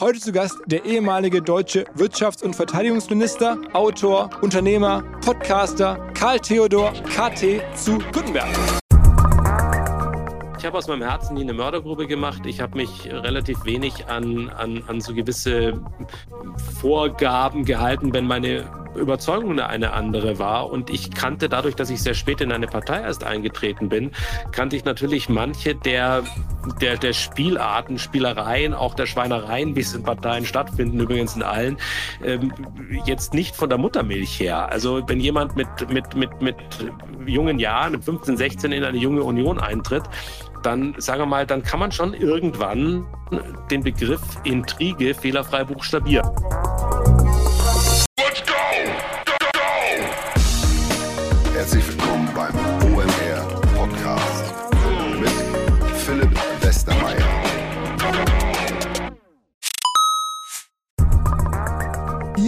Heute zu Gast der ehemalige deutsche Wirtschafts- und Verteidigungsminister, Autor, Unternehmer, Podcaster Karl Theodor KT zu Gutenberg. Ich habe aus meinem Herzen nie eine Mördergrube gemacht. Ich habe mich relativ wenig an, an, an so gewisse Vorgaben gehalten, wenn meine Überzeugung eine andere war. Und ich kannte dadurch, dass ich sehr spät in eine Partei erst eingetreten bin, kannte ich natürlich manche der, der, der Spielarten, Spielereien, auch der Schweinereien, wie es in Parteien stattfinden, übrigens in allen, ähm, jetzt nicht von der Muttermilch her. Also wenn jemand mit, mit, mit, mit jungen Jahren, mit 15, 16 in eine junge Union eintritt, dann, sagen wir mal, dann kann man schon irgendwann den Begriff Intrige fehlerfrei buchstabieren.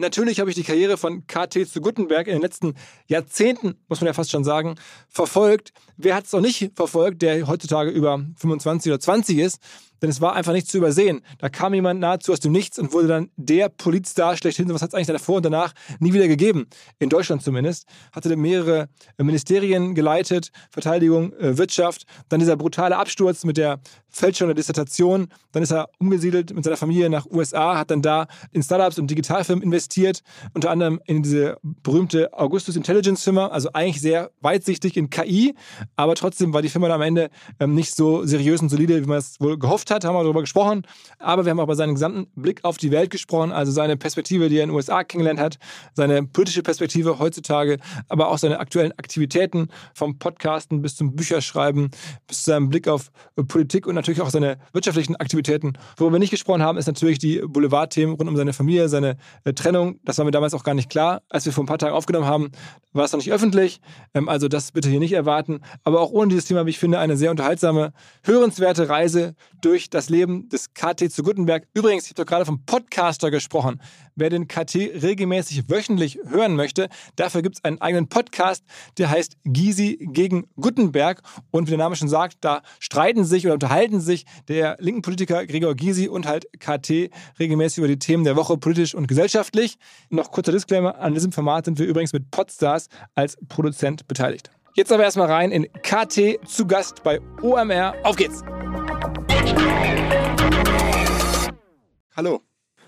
Natürlich habe ich die Karriere von KT zu Gutenberg in den letzten Jahrzehnten, muss man ja fast schon sagen, verfolgt. Wer hat es noch nicht verfolgt, der heutzutage über 25 oder 20 ist? Denn es war einfach nicht zu übersehen. Da kam jemand nahezu aus dem Nichts und wurde dann der Politstar schlechthin. Was hat es eigentlich davor und danach nie wieder gegeben? In Deutschland zumindest. Hatte mehrere Ministerien geleitet, Verteidigung, äh, Wirtschaft. Dann dieser brutale Absturz mit der Fälschung der Dissertation. Dann ist er umgesiedelt mit seiner Familie nach USA, hat dann da in Startups und Digitalfirmen investiert. Unter anderem in diese berühmte Augustus Intelligence Firma. Also eigentlich sehr weitsichtig in KI. Aber trotzdem war die Firma am Ende ähm, nicht so seriös und solide, wie man es wohl gehofft hat, haben wir darüber gesprochen. Aber wir haben auch über seinen gesamten Blick auf die Welt gesprochen, also seine Perspektive, die er in den USA kennengelernt hat, seine politische Perspektive heutzutage, aber auch seine aktuellen Aktivitäten vom Podcasten bis zum Bücherschreiben, bis zu seinem Blick auf äh, Politik und natürlich auch seine wirtschaftlichen Aktivitäten. Worüber wir nicht gesprochen haben, ist natürlich die Boulevardthemen rund um seine Familie, seine äh, Trennung. Das war mir damals auch gar nicht klar. Als wir vor ein paar Tagen aufgenommen haben, war es noch nicht öffentlich. Ähm, also das bitte hier nicht erwarten. Aber auch ohne dieses Thema, wie ich finde, eine sehr unterhaltsame, hörenswerte Reise durch das Leben des KT zu Gutenberg. Übrigens, ich habe doch gerade vom Podcaster gesprochen. Wer den KT regelmäßig wöchentlich hören möchte, dafür gibt es einen eigenen Podcast, der heißt Gysi gegen Gutenberg. Und wie der Name schon sagt, da streiten sich oder unterhalten sich der linken Politiker Gregor Gysi und halt KT regelmäßig über die Themen der Woche politisch und gesellschaftlich. Noch kurzer Disclaimer, an diesem Format sind wir übrigens mit Podstars als Produzent beteiligt. Jetzt aber erstmal rein in KT zu Gast bei OMR. Auf geht's! Hallo.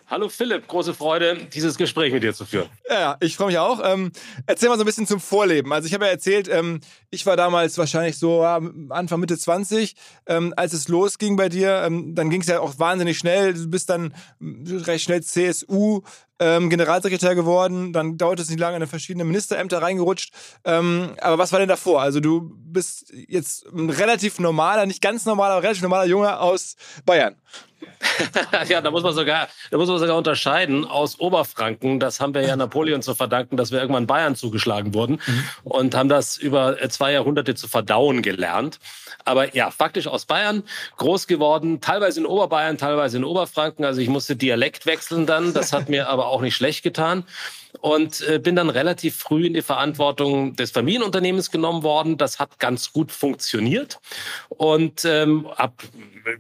Hallo Philipp, große Freude, dieses Gespräch mit dir zu führen. Ja, ich freue mich auch. Ähm, erzähl mal so ein bisschen zum Vorleben. Also ich habe ja erzählt, ähm, ich war damals wahrscheinlich so Anfang, Mitte 20, ähm, als es losging bei dir. Ähm, dann ging es ja auch wahnsinnig schnell. Du bist dann recht schnell CSU ähm, Generalsekretär geworden, dann dauerte es nicht lange in verschiedene Ministerämter reingerutscht. Ähm, aber was war denn davor? Also du bist jetzt ein relativ normaler, nicht ganz normaler, aber relativ normaler Junge aus Bayern. ja, da muss man sogar, da muss man sogar unterscheiden aus Oberfranken. Das haben wir ja Napoleon zu verdanken, dass wir irgendwann Bayern zugeschlagen wurden mhm. und haben das über zwei Jahrhunderte zu verdauen gelernt. Aber ja, faktisch aus Bayern groß geworden, teilweise in Oberbayern, teilweise in Oberfranken. Also ich musste Dialekt wechseln dann. Das hat mir aber auch nicht schlecht getan und äh, bin dann relativ früh in die Verantwortung des Familienunternehmens genommen worden. Das hat ganz gut funktioniert und ähm, habe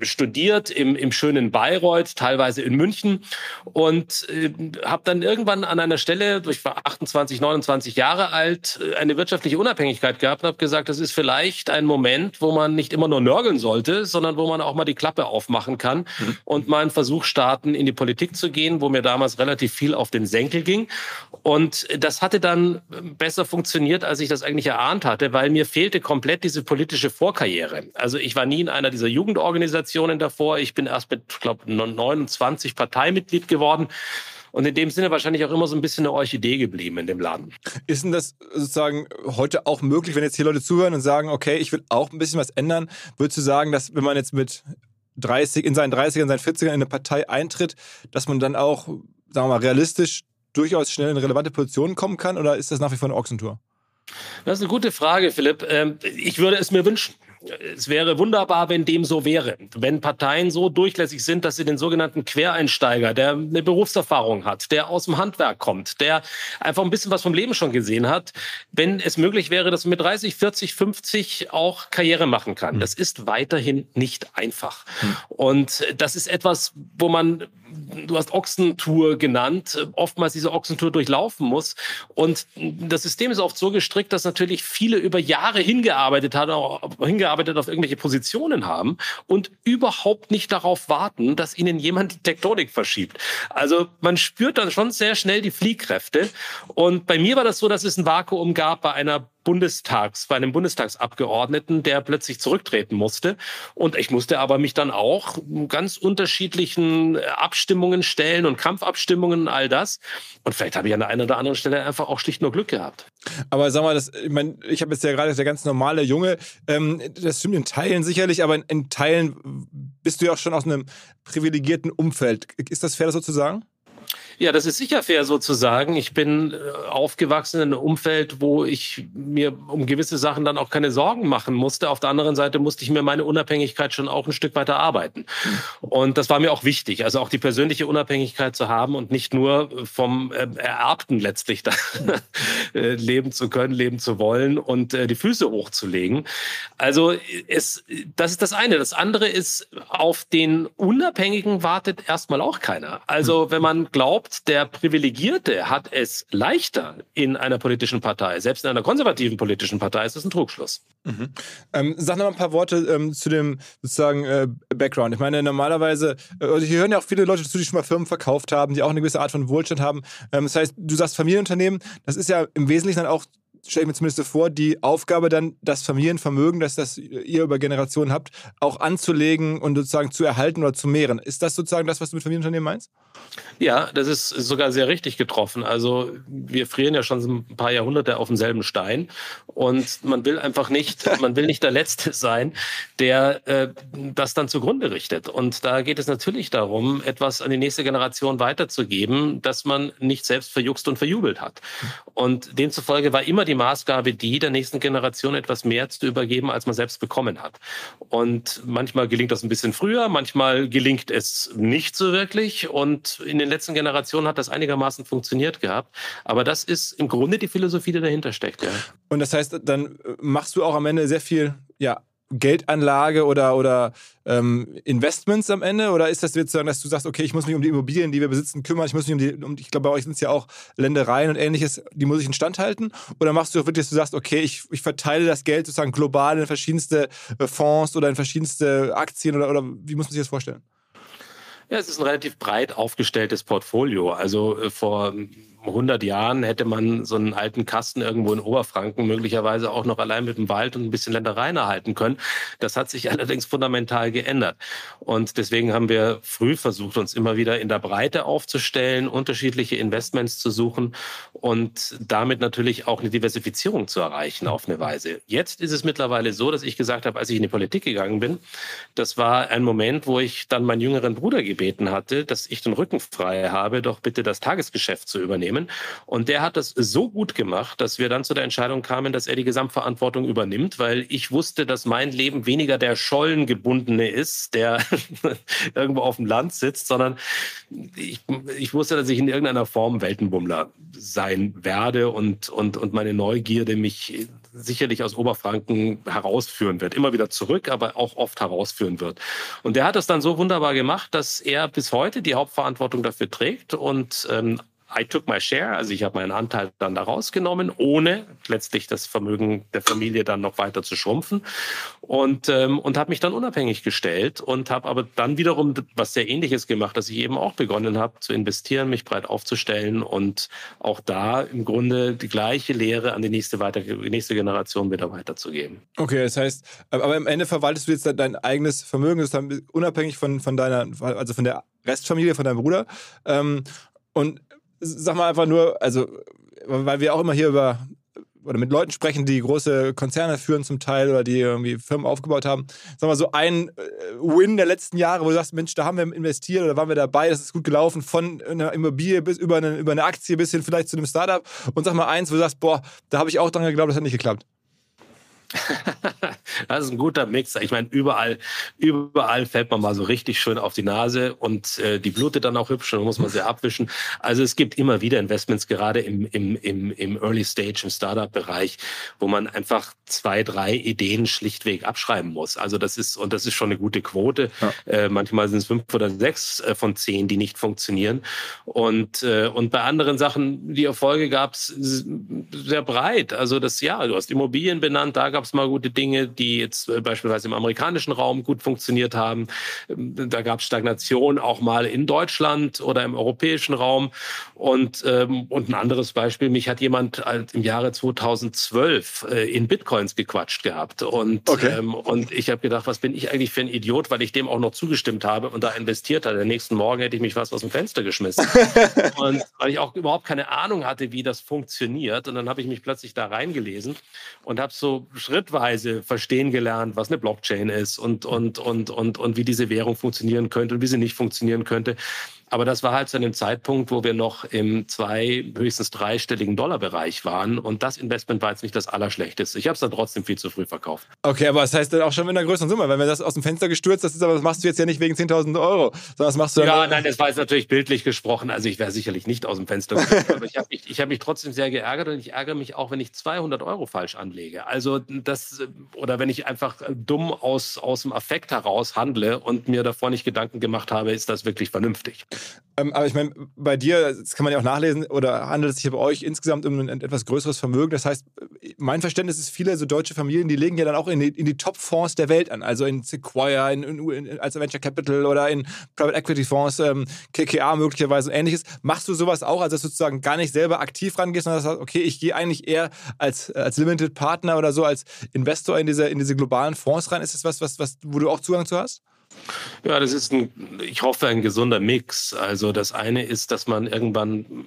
studiert im, im schönen Bayreuth, teilweise in München und äh, habe dann irgendwann an einer Stelle, ich war 28, 29 Jahre alt, eine wirtschaftliche Unabhängigkeit gehabt und habe gesagt, das ist vielleicht ein Moment, wo man nicht immer nur nörgeln sollte, sondern wo man auch mal die Klappe aufmachen kann mhm. und mal einen Versuch starten, in die Politik zu gehen, wo mir damals relativ viel auf den Senkel ging. Und das hatte dann besser funktioniert, als ich das eigentlich erahnt hatte, weil mir fehlte komplett diese politische Vorkarriere. Also ich war nie in einer dieser Jugendorganisationen davor. Ich bin erst mit, glaube 29 Parteimitglied geworden. Und in dem Sinne wahrscheinlich auch immer so ein bisschen eine Orchidee geblieben in dem Laden. Ist denn das sozusagen heute auch möglich, wenn jetzt hier Leute zuhören und sagen, okay, ich will auch ein bisschen was ändern? Würdest du sagen, dass wenn man jetzt mit 30, in seinen 30ern, in seinen 40ern in eine Partei eintritt, dass man dann auch, sagen wir mal, realistisch durchaus schnell in relevante Positionen kommen kann oder ist das nach wie vor eine Ochsentour? Das ist eine gute Frage, Philipp. Ähm, ich würde es mir wünschen. Es wäre wunderbar, wenn dem so wäre. Wenn Parteien so durchlässig sind, dass sie den sogenannten Quereinsteiger, der eine Berufserfahrung hat, der aus dem Handwerk kommt, der einfach ein bisschen was vom Leben schon gesehen hat, wenn es möglich wäre, dass man mit 30, 40, 50 auch Karriere machen kann. Hm. Das ist weiterhin nicht einfach. Hm. Und das ist etwas, wo man du hast Ochsentour genannt, oftmals diese Ochsentour durchlaufen muss. Und das System ist oft so gestrickt, dass natürlich viele über Jahre hingearbeitet haben, hingearbeitet auf irgendwelche Positionen haben und überhaupt nicht darauf warten, dass ihnen jemand die Tektonik verschiebt. Also man spürt dann schon sehr schnell die Fliehkräfte. Und bei mir war das so, dass es ein Vakuum gab bei einer Bundestags, bei einem Bundestagsabgeordneten, der plötzlich zurücktreten musste. Und ich musste aber mich dann auch ganz unterschiedlichen äh, Abstimmungen stellen und Kampfabstimmungen und all das. Und vielleicht habe ich an der einen oder anderen Stelle einfach auch schlicht nur Glück gehabt. Aber sag mal, das, ich meine, ich habe jetzt ja gerade der ganz normale Junge, ähm, das stimmt in Teilen sicherlich, aber in, in Teilen bist du ja auch schon aus einem privilegierten Umfeld. Ist das fair, das so zu sagen? Ja, das ist sicher fair sozusagen. Ich bin äh, aufgewachsen in einem Umfeld, wo ich mir um gewisse Sachen dann auch keine Sorgen machen musste. Auf der anderen Seite musste ich mir meine Unabhängigkeit schon auch ein Stück weiter arbeiten. Und das war mir auch wichtig, also auch die persönliche Unabhängigkeit zu haben und nicht nur vom äh, Ererbten letztlich äh, leben zu können, leben zu wollen und die Füße hochzulegen. Also es, das ist das eine. Das andere ist, auf den Unabhängigen wartet erstmal auch keiner. Also wenn man glaubt, glaubt, der Privilegierte hat es leichter in einer politischen Partei, selbst in einer konservativen politischen Partei, ist das ein Trugschluss. Mhm. Ähm, sag noch mal ein paar Worte ähm, zu dem sozusagen äh, Background. Ich meine, normalerweise, äh, also hier hören ja auch viele Leute zu, die schon mal Firmen verkauft haben, die auch eine gewisse Art von Wohlstand haben. Ähm, das heißt, du sagst Familienunternehmen, das ist ja im Wesentlichen dann auch stelle ich mir zumindest vor, die Aufgabe dann, das Familienvermögen, das, das ihr über Generationen habt, auch anzulegen und sozusagen zu erhalten oder zu mehren. Ist das sozusagen das, was du mit Familienunternehmen meinst? Ja, das ist sogar sehr richtig getroffen. Also wir frieren ja schon ein paar Jahrhunderte auf demselben Stein und man will einfach nicht, man will nicht der Letzte sein, der äh, das dann zugrunde richtet. Und da geht es natürlich darum, etwas an die nächste Generation weiterzugeben, das man nicht selbst verjuckst und verjubelt hat. Und demzufolge war immer die Maßgabe die, der nächsten Generation etwas mehr zu übergeben, als man selbst bekommen hat. Und manchmal gelingt das ein bisschen früher, manchmal gelingt es nicht so wirklich. Und in den letzten Generationen hat das einigermaßen funktioniert gehabt. Aber das ist im Grunde die Philosophie, die dahinter steckt. Ja. Und das heißt, dann machst du auch am Ende sehr viel ja, Geldanlage oder, oder ähm, Investments am Ende? Oder ist das jetzt so, dass du sagst, okay, ich muss mich um die Immobilien, die wir besitzen, kümmern, ich muss mich um die, um, ich glaube, bei euch sind es ja auch Ländereien und ähnliches, die muss ich instand halten? Oder machst du auch wirklich, dass du sagst, okay, ich, ich verteile das Geld sozusagen global in verschiedenste äh, Fonds oder in verschiedenste Aktien oder, oder wie muss man sich das vorstellen? Ja, es ist ein relativ breit aufgestelltes Portfolio. Also äh, vor 100 Jahren hätte man so einen alten Kasten irgendwo in Oberfranken möglicherweise auch noch allein mit dem Wald und ein bisschen Ländereien erhalten können. Das hat sich allerdings fundamental geändert. Und deswegen haben wir früh versucht, uns immer wieder in der Breite aufzustellen, unterschiedliche Investments zu suchen und damit natürlich auch eine Diversifizierung zu erreichen auf eine Weise. Jetzt ist es mittlerweile so, dass ich gesagt habe, als ich in die Politik gegangen bin, das war ein Moment, wo ich dann meinen jüngeren Bruder gebeten hatte, dass ich den Rücken frei habe, doch bitte das Tagesgeschäft zu übernehmen. Und der hat das so gut gemacht, dass wir dann zu der Entscheidung kamen, dass er die Gesamtverantwortung übernimmt, weil ich wusste, dass mein Leben weniger der Schollengebundene ist, der irgendwo auf dem Land sitzt, sondern ich, ich wusste, dass ich in irgendeiner Form Weltenbummler sein werde und, und, und meine Neugierde mich sicherlich aus Oberfranken herausführen wird. Immer wieder zurück, aber auch oft herausführen wird. Und der hat das dann so wunderbar gemacht, dass er bis heute die Hauptverantwortung dafür trägt und ähm, I took my share, also ich habe meinen Anteil dann da rausgenommen, ohne letztlich das Vermögen der Familie dann noch weiter zu schrumpfen und, ähm, und habe mich dann unabhängig gestellt und habe aber dann wiederum was sehr ähnliches gemacht, dass ich eben auch begonnen habe zu investieren, mich breit aufzustellen und auch da im Grunde die gleiche Lehre an die nächste, weiter, die nächste Generation wieder weiterzugeben. Okay, das heißt, aber am Ende verwaltest du jetzt dein eigenes Vermögen, das ist dann unabhängig von, von deiner, also von der Restfamilie, von deinem Bruder. Ähm, und sag mal einfach nur, also, weil wir auch immer hier über oder mit Leuten sprechen, die große Konzerne führen zum Teil oder die irgendwie Firmen aufgebaut haben. Sag mal, so ein äh, Win der letzten Jahre, wo du sagst, Mensch, da haben wir investiert oder waren wir dabei, das ist gut gelaufen, von einer Immobilie bis über eine, über eine Aktie bis hin vielleicht zu einem Startup. Und sag mal eins, wo du sagst, boah, da habe ich auch dran geglaubt, das hat nicht geklappt. das ist ein guter Mix. Ich meine, überall, überall fällt man mal so richtig schön auf die Nase und äh, die blutet dann auch hübsch und muss man sie abwischen. Also es gibt immer wieder Investments, gerade im, im, im, im Early Stage, im Startup-Bereich, wo man einfach zwei, drei Ideen schlichtweg abschreiben muss. Also das ist, und das ist schon eine gute Quote. Ja. Äh, manchmal sind es fünf oder sechs äh, von zehn, die nicht funktionieren. Und, äh, und bei anderen Sachen, die Erfolge gab es sehr breit. Also das, ja, du hast Immobilien benannt, da gab gab es mal gute Dinge, die jetzt äh, beispielsweise im amerikanischen Raum gut funktioniert haben. Ähm, da gab es Stagnation auch mal in Deutschland oder im europäischen Raum. Und, ähm, und ein anderes Beispiel, mich hat jemand im Jahre 2012 äh, in Bitcoins gequatscht gehabt. Und, okay. ähm, und ich habe gedacht, was bin ich eigentlich für ein Idiot, weil ich dem auch noch zugestimmt habe und da investiert habe. Den nächsten Morgen hätte ich mich fast aus dem Fenster geschmissen. und weil ich auch überhaupt keine Ahnung hatte, wie das funktioniert. Und dann habe ich mich plötzlich da reingelesen und habe so schrittweise verstehen gelernt, was eine Blockchain ist und, und, und, und, und wie diese Währung funktionieren könnte und wie sie nicht funktionieren könnte. Aber das war halt zu einem Zeitpunkt, wo wir noch im zwei, höchstens dreistelligen Dollarbereich waren. Und das Investment war jetzt nicht das Allerschlechteste. Ich habe es dann trotzdem viel zu früh verkauft. Okay, aber das heißt dann auch schon mit einer größeren Summe. Wenn wir das aus dem Fenster gestürzt, das ist aber das machst du jetzt ja nicht wegen 10.000 Euro, sondern das machst du Ja, nein, das war jetzt natürlich bildlich gesprochen. Also ich wäre sicherlich nicht aus dem Fenster gesprungen. aber ich habe mich, hab mich trotzdem sehr geärgert und ich ärgere mich auch, wenn ich 200 Euro falsch anlege. Also das, oder wenn ich einfach dumm aus, aus dem Affekt heraus handle und mir davor nicht Gedanken gemacht habe, ist das wirklich vernünftig. Ähm, aber ich meine, bei dir, das kann man ja auch nachlesen, oder handelt es sich bei euch insgesamt um ein etwas größeres Vermögen. Das heißt, mein Verständnis ist, viele so deutsche Familien, die legen ja dann auch in die, in die Top-Fonds der Welt an. Also in Sequoia, in, in, als Venture Capital oder in Private Equity Fonds, ähm, KKA möglicherweise und ähnliches. Machst du sowas auch, also dass du sozusagen gar nicht selber aktiv rangehst, sondern sagst, okay, ich gehe eigentlich eher als, als Limited Partner oder so, als Investor in diese, in diese globalen Fonds rein? Ist das was, was, was, wo du auch Zugang zu hast? Ja, das ist ein, ich hoffe, ein gesunder Mix. Also das eine ist, dass man irgendwann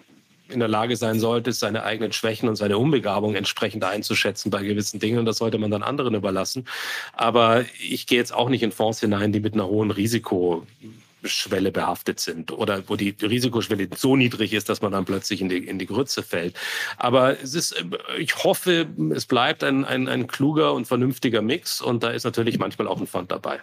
in der Lage sein sollte, seine eigenen Schwächen und seine Unbegabung entsprechend einzuschätzen bei gewissen Dingen. Und das sollte man dann anderen überlassen. Aber ich gehe jetzt auch nicht in Fonds hinein, die mit einer hohen Risikoschwelle behaftet sind oder wo die Risikoschwelle so niedrig ist, dass man dann plötzlich in die, in die Grütze fällt. Aber es ist, ich hoffe, es bleibt ein, ein, ein kluger und vernünftiger Mix und da ist natürlich manchmal auch ein Fund dabei.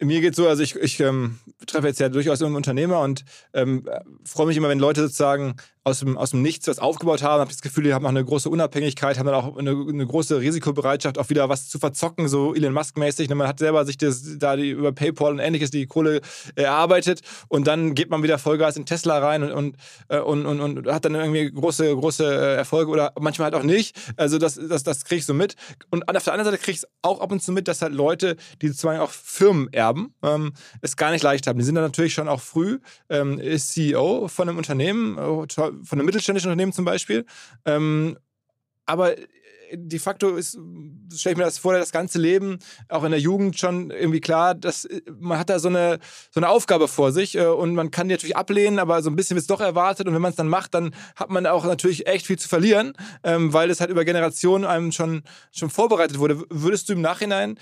Mir geht so, also ich, ich ähm, treffe jetzt ja durchaus einen Unternehmer und ähm, freue mich immer, wenn Leute sozusagen aus dem, aus dem Nichts was aufgebaut haben, habe das Gefühl, die haben auch eine große Unabhängigkeit, haben dann auch eine, eine große Risikobereitschaft, auch wieder was zu verzocken, so Elon Musk-mäßig. Ne, man hat selber sich das, da die, über PayPal und ähnliches die Kohle erarbeitet und dann geht man wieder Vollgas in Tesla rein und, und, äh, und, und, hat dann irgendwie große, große äh, Erfolge oder manchmal halt auch nicht. Also das, das, das kriege ich so mit. Und auf der anderen Seite kriege ich es auch ab und zu mit, dass halt Leute, die sozusagen auch Firmen erben, ähm, es gar nicht leicht haben. Die sind dann natürlich schon auch früh ähm, CEO von einem Unternehmen, äh, von einem mittelständischen Unternehmen zum Beispiel. Ähm, aber de facto ist, stelle ich mir das vor, das ganze Leben, auch in der Jugend schon irgendwie klar, dass äh, man hat da so eine, so eine Aufgabe vor sich äh, und man kann die natürlich ablehnen, aber so ein bisschen wird es doch erwartet und wenn man es dann macht, dann hat man auch natürlich echt viel zu verlieren, ähm, weil es halt über Generationen einem schon, schon vorbereitet wurde. Würdest du im Nachhinein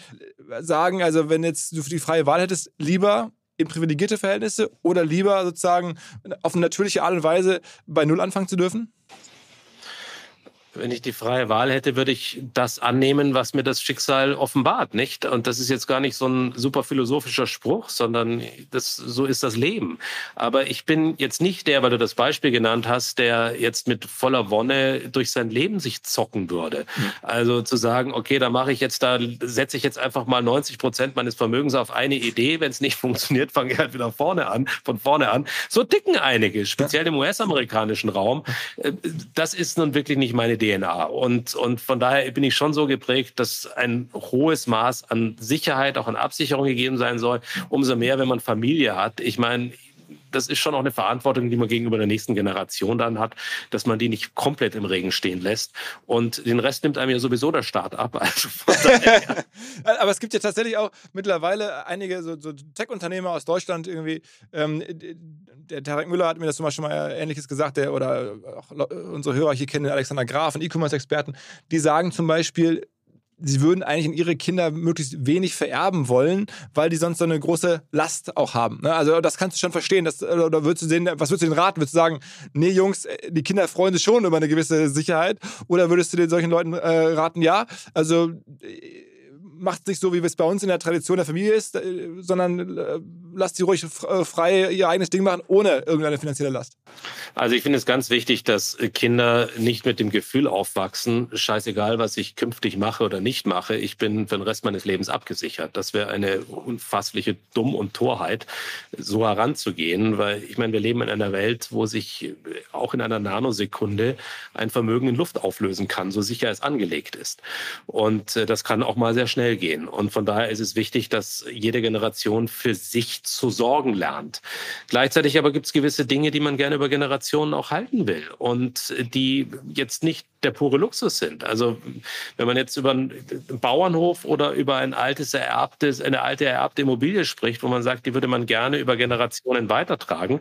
sagen, also wenn jetzt du die freie Wahl hättest, lieber in privilegierte Verhältnisse oder lieber sozusagen auf eine natürliche Art und Weise bei Null anfangen zu dürfen? Wenn ich die freie Wahl hätte, würde ich das annehmen, was mir das Schicksal offenbart, nicht? Und das ist jetzt gar nicht so ein super philosophischer Spruch, sondern das, so ist das Leben. Aber ich bin jetzt nicht der, weil du das Beispiel genannt hast, der jetzt mit voller Wonne durch sein Leben sich zocken würde. Mhm. Also zu sagen, okay, da mache ich jetzt, da setze ich jetzt einfach mal 90 Prozent meines Vermögens auf eine Idee. Wenn es nicht funktioniert, fange ich halt wieder vorne an, von vorne an. So ticken einige, speziell im US-amerikanischen Raum. Äh, das ist nun wirklich nicht meine DNA. Und, und von daher bin ich schon so geprägt, dass ein hohes Maß an Sicherheit, auch an Absicherung gegeben sein soll. Umso mehr, wenn man Familie hat. Ich meine, das ist schon auch eine Verantwortung, die man gegenüber der nächsten Generation dann hat, dass man die nicht komplett im Regen stehen lässt. Und den Rest nimmt einem ja sowieso der Staat ab. Also Aber es gibt ja tatsächlich auch mittlerweile einige so, so Tech-Unternehmer aus Deutschland irgendwie. Ähm, der Tarek Müller hat mir das zum Beispiel mal Ähnliches gesagt, der, oder auch unsere Hörer hier kennen Alexander Graf, einen E-Commerce-Experten, die sagen zum Beispiel, sie würden eigentlich in ihre Kinder möglichst wenig vererben wollen, weil die sonst so eine große Last auch haben. Ne? Also das kannst du schon verstehen. Das, oder würdest du denen, was würdest du denen raten? Würdest du sagen, nee Jungs, äh, die Kinder freuen sich schon über eine gewisse Sicherheit? Oder würdest du den solchen Leuten äh, raten, ja, also äh, macht es nicht so, wie es bei uns in der Tradition der Familie ist, äh, sondern äh, lasst sie ruhig äh, frei ihr eigenes Ding machen, ohne irgendeine finanzielle Last. Also ich finde es ganz wichtig, dass Kinder nicht mit dem Gefühl aufwachsen, scheißegal, was ich künftig mache oder nicht mache, ich bin für den Rest meines Lebens abgesichert. Das wäre eine unfassliche Dumm und Torheit, so heranzugehen, weil ich meine, wir leben in einer Welt, wo sich auch in einer Nanosekunde ein Vermögen in Luft auflösen kann, so sicher es angelegt ist. Und das kann auch mal sehr schnell schnell gehen. Und von daher ist es wichtig, dass jede Generation für sich zu sorgen lernt. Gleichzeitig aber gibt es gewisse Dinge, die man gerne über Generationen auch halten will und die jetzt nicht der pure Luxus sind. Also wenn man jetzt über einen Bauernhof oder über ein altes ererbtes, eine alte ererbte Immobilie spricht, wo man sagt, die würde man gerne über Generationen weitertragen,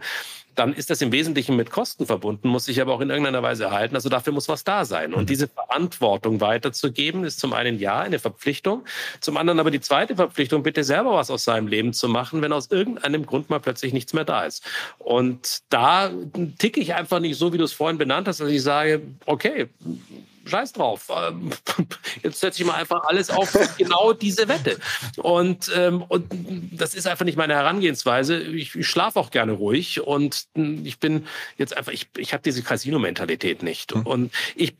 dann ist das im Wesentlichen mit Kosten verbunden, muss sich aber auch in irgendeiner Weise erhalten. Also dafür muss was da sein. Und mhm. diese Verantwortung weiterzugeben, ist zum einen ja eine Verpflichtung, zum anderen aber die zweite Verpflichtung, bitte selber was aus seinem Leben zu machen, wenn aus irgendeinem Grund mal plötzlich nichts mehr da ist. Und da ticke ich einfach nicht so, wie du es vorhin benannt hast, dass ich sage, okay, scheiß drauf. Ähm, jetzt setze ich mal einfach alles auf genau diese Wette. Und, ähm, und das ist einfach nicht meine Herangehensweise. Ich, ich schlafe auch gerne ruhig und ich bin jetzt einfach, ich, ich habe diese Casino-Mentalität nicht. Hm. Und ich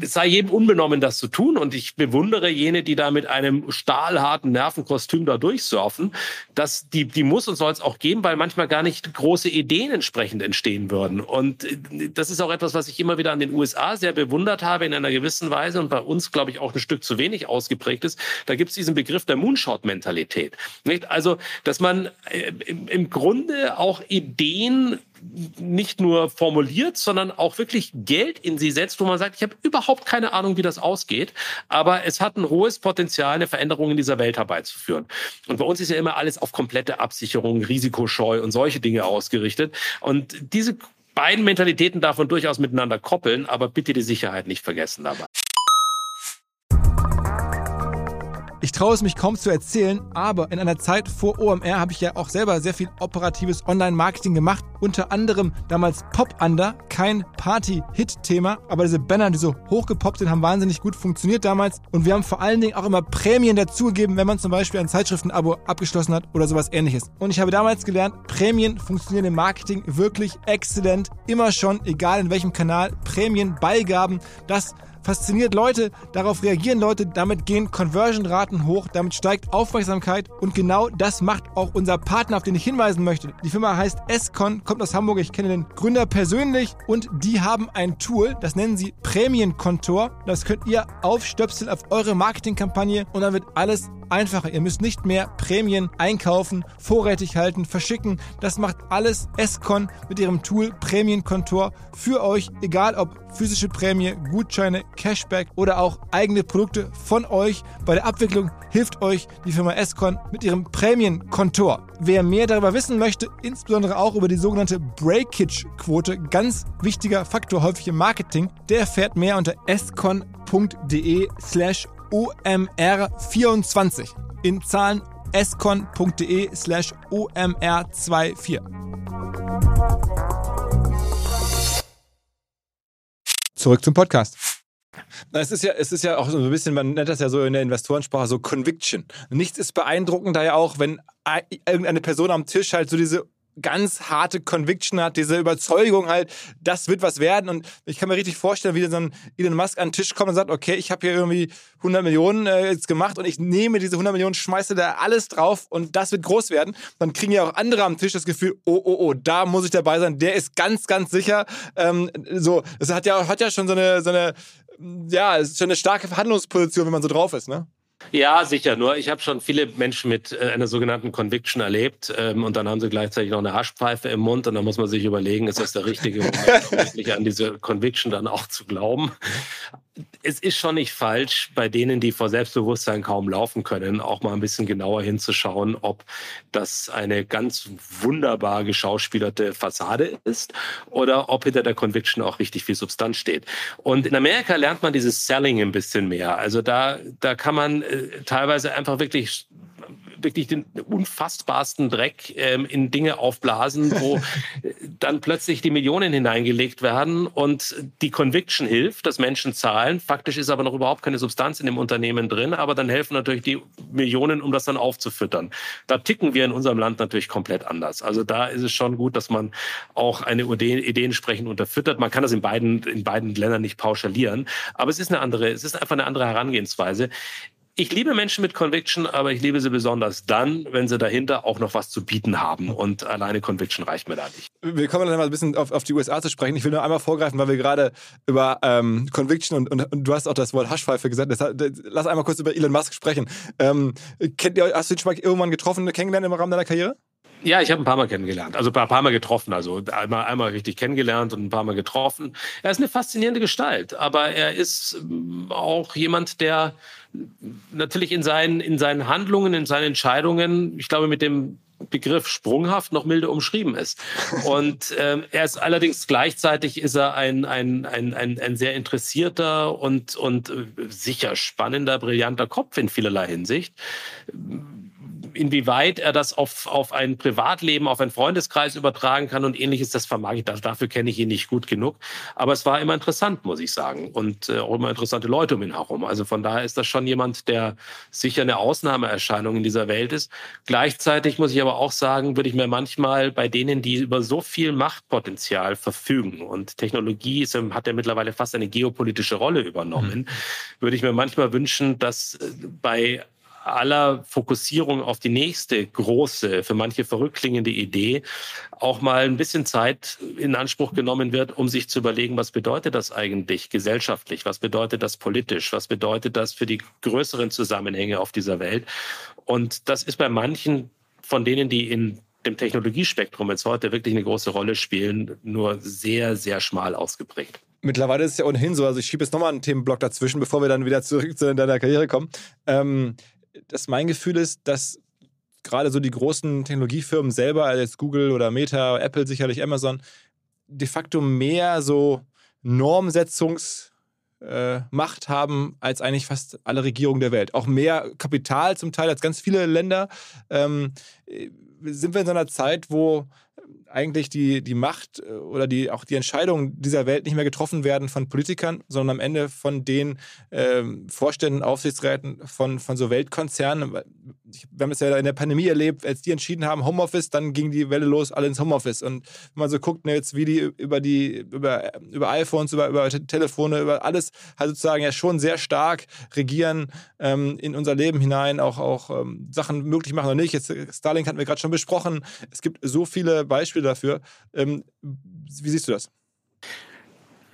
es sei jedem unbenommen, das zu tun. Und ich bewundere jene, die da mit einem stahlharten Nervenkostüm da durchsurfen. Das, die, die muss und soll es auch geben, weil manchmal gar nicht große Ideen entsprechend entstehen würden. Und das ist auch etwas, was ich immer wieder an den USA sehr bewundert habe in einer gewissen Weise und bei uns, glaube ich, auch ein Stück zu wenig ausgeprägt ist. Da gibt es diesen Begriff der Moonshot-Mentalität. Also, dass man äh, im Grunde auch Ideen nicht nur formuliert, sondern auch wirklich Geld in sie setzt, wo man sagt, ich habe überhaupt keine Ahnung, wie das ausgeht, aber es hat ein hohes Potenzial, eine Veränderung in dieser Welt herbeizuführen. Und bei uns ist ja immer alles auf komplette Absicherung, Risikoscheu und solche Dinge ausgerichtet. Und diese beiden Mentalitäten darf man durchaus miteinander koppeln, aber bitte die Sicherheit nicht vergessen dabei. Traue es mich kaum zu erzählen, aber in einer Zeit vor OMR habe ich ja auch selber sehr viel operatives Online-Marketing gemacht. Unter anderem damals Pop Under, kein Party-Hit-Thema, aber diese Banner, die so hochgepoppt sind, haben wahnsinnig gut funktioniert damals. Und wir haben vor allen Dingen auch immer Prämien dazugegeben, wenn man zum Beispiel ein Zeitschriften-Abo abgeschlossen hat oder sowas ähnliches. Und ich habe damals gelernt, Prämien funktionieren im Marketing wirklich exzellent. Immer schon, egal in welchem Kanal, Prämien, Beigaben, das fasziniert Leute, darauf reagieren Leute, damit gehen Conversion-Raten hoch, damit steigt Aufmerksamkeit und genau das macht auch unser Partner, auf den ich hinweisen möchte. Die Firma heißt Escon, kommt aus Hamburg, ich kenne den Gründer persönlich und die haben ein Tool, das nennen sie Prämienkontor. Das könnt ihr aufstöpseln auf eure Marketingkampagne und dann wird alles einfacher. Ihr müsst nicht mehr Prämien einkaufen, vorrätig halten, verschicken. Das macht alles Escon mit ihrem Tool Prämienkontor für euch, egal ob physische Prämie, Gutscheine, Cashback oder auch eigene Produkte von euch. Bei der Abwicklung hilft euch die Firma Escon mit ihrem Prämienkontor. Wer mehr darüber wissen möchte, insbesondere auch über die sogenannte Breakage-Quote, ganz wichtiger Faktor häufig im Marketing, der erfährt mehr unter escon.de slash omr24 in Zahlen escon.de slash omr24. Zurück zum Podcast. Es ist ja, es ist ja auch so ein bisschen, man nennt das ja so in der Investorensprache so Conviction. Nichts ist beeindruckender ja auch, wenn irgendeine Person am Tisch halt so diese ganz harte Conviction hat, diese Überzeugung halt, das wird was werden. Und ich kann mir richtig vorstellen, wie so ein Elon Musk an den Tisch kommt und sagt, okay, ich habe hier irgendwie 100 Millionen äh, jetzt gemacht und ich nehme diese 100 Millionen, schmeiße da alles drauf und das wird groß werden. Dann kriegen ja auch andere am Tisch das Gefühl, oh, oh, oh, da muss ich dabei sein. Der ist ganz, ganz sicher. Ähm, so, das hat ja, hat ja schon so eine, so eine, ja, ist schon eine starke Verhandlungsposition, wenn man so drauf ist, ne? Ja, sicher. Nur ich habe schon viele Menschen mit äh, einer sogenannten Conviction erlebt ähm, und dann haben sie gleichzeitig noch eine Haschpfeife im Mund und dann muss man sich überlegen, ist das der richtige Moment, wirklich an diese Conviction dann auch zu glauben es ist schon nicht falsch, bei denen, die vor Selbstbewusstsein kaum laufen können, auch mal ein bisschen genauer hinzuschauen, ob das eine ganz wunderbar geschauspielerte Fassade ist oder ob hinter der Conviction auch richtig viel Substanz steht. Und in Amerika lernt man dieses Selling ein bisschen mehr. Also da, da kann man äh, teilweise einfach wirklich wirklich den unfassbarsten Dreck ähm, in Dinge aufblasen, wo dann plötzlich die Millionen hineingelegt werden und die Conviction hilft, dass Menschen zahlen. Faktisch ist aber noch überhaupt keine Substanz in dem Unternehmen drin, aber dann helfen natürlich die Millionen, um das dann aufzufüttern. Da ticken wir in unserem Land natürlich komplett anders. Also da ist es schon gut, dass man auch eine Idee, Ideen sprechen unterfüttert. Man kann das in beiden, in beiden Ländern nicht pauschalieren, aber es ist eine andere, es ist einfach eine andere Herangehensweise ich liebe Menschen mit Conviction, aber ich liebe sie besonders dann, wenn sie dahinter auch noch was zu bieten haben. Und alleine Conviction reicht mir da nicht. Wir kommen dann mal ein bisschen auf, auf die USA zu sprechen. Ich will nur einmal vorgreifen, weil wir gerade über ähm, Conviction und, und, und, du hast auch das Wort Haschpfeife gesagt. Das, das, lass einmal kurz über Elon Musk sprechen. Ähm, kennt ihr, hast du ihn schon mal irgendwann getroffen, kennengelernt im Rahmen deiner Karriere? Ja, ich habe ein paar Mal kennengelernt. Also ein paar, Mal getroffen. Also einmal, einmal richtig kennengelernt und ein paar Mal getroffen. Er ist eine faszinierende Gestalt, aber er ist ähm, auch jemand, der natürlich in seinen, in seinen Handlungen, in seinen Entscheidungen, ich glaube, mit dem Begriff sprunghaft noch milde umschrieben ist. Und ähm, er ist allerdings gleichzeitig ist er ein, ein, ein, ein, ein sehr interessierter und, und äh, sicher spannender, brillanter Kopf in vielerlei Hinsicht inwieweit er das auf, auf ein Privatleben, auf einen Freundeskreis übertragen kann und ähnliches, das vermag ich. Dafür kenne ich ihn nicht gut genug. Aber es war immer interessant, muss ich sagen. Und äh, auch immer interessante Leute um ihn herum. Also von daher ist das schon jemand, der sicher eine Ausnahmeerscheinung in dieser Welt ist. Gleichzeitig muss ich aber auch sagen, würde ich mir manchmal bei denen, die über so viel Machtpotenzial verfügen und Technologie ist, hat ja mittlerweile fast eine geopolitische Rolle übernommen, mhm. würde ich mir manchmal wünschen, dass äh, bei aller Fokussierung auf die nächste große, für manche verrückt klingende Idee auch mal ein bisschen Zeit in Anspruch genommen wird, um sich zu überlegen, was bedeutet das eigentlich gesellschaftlich, was bedeutet das politisch, was bedeutet das für die größeren Zusammenhänge auf dieser Welt. Und das ist bei manchen von denen, die in dem Technologiespektrum jetzt heute wirklich eine große Rolle spielen, nur sehr, sehr schmal ausgeprägt. Mittlerweile ist es ja ohnehin so, also ich schiebe jetzt nochmal einen Themenblock dazwischen, bevor wir dann wieder zurück zu deiner Karriere kommen. Ähm, dass mein Gefühl ist, dass gerade so die großen Technologiefirmen selber, jetzt Google oder Meta, Apple, sicherlich Amazon, de facto mehr so Normsetzungsmacht äh, haben als eigentlich fast alle Regierungen der Welt. Auch mehr Kapital zum Teil als ganz viele Länder. Ähm, sind wir in so einer Zeit, wo eigentlich die, die Macht äh, oder die, auch die Entscheidungen dieser Welt nicht mehr getroffen werden von Politikern, sondern am Ende von den ähm, Vorständen, Aufsichtsräten von, von so Weltkonzernen. Wir haben es ja in der Pandemie erlebt, als die entschieden haben, Homeoffice, dann ging die Welle los, alle ins Homeoffice. Und wenn man so guckt, ne, jetzt wie die über die, über, über iPhones, über, über Telefone, über alles halt sozusagen ja schon sehr stark regieren ähm, in unser Leben hinein, auch, auch ähm, Sachen möglich machen oder nicht. Jetzt Starlink hatten wir gerade schon besprochen. Es gibt so viele Beispiele dafür. Ähm, wie siehst du das?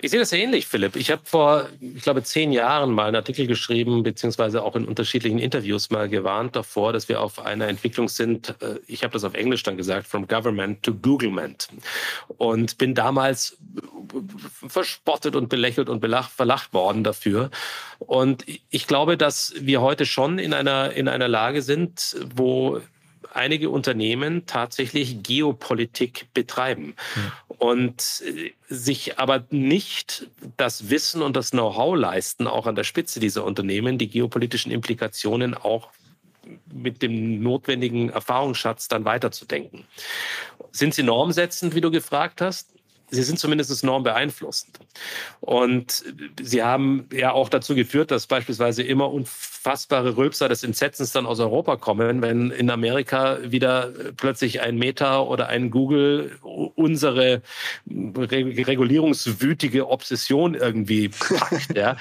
Ich sehe das ähnlich, Philipp. Ich habe vor, ich glaube, zehn Jahren mal einen Artikel geschrieben, beziehungsweise auch in unterschiedlichen Interviews mal gewarnt davor, dass wir auf einer Entwicklung sind, äh, ich habe das auf Englisch dann gesagt, from government to Googlement. Und bin damals verspottet und belächelt und belacht, verlacht worden dafür. Und ich glaube, dass wir heute schon in einer, in einer Lage sind, wo einige Unternehmen tatsächlich Geopolitik betreiben mhm. und äh, sich aber nicht das Wissen und das Know-how leisten, auch an der Spitze dieser Unternehmen, die geopolitischen Implikationen auch mit dem notwendigen Erfahrungsschatz dann weiterzudenken. Sind sie normsetzend, wie du gefragt hast? Sie sind zumindest enorm beeinflussend. Und sie haben ja auch dazu geführt, dass beispielsweise immer unfassbare Rülpser des Entsetzens dann aus Europa kommen, wenn in Amerika wieder plötzlich ein Meta oder ein Google unsere regulierungswütige Obsession irgendwie packt. ja.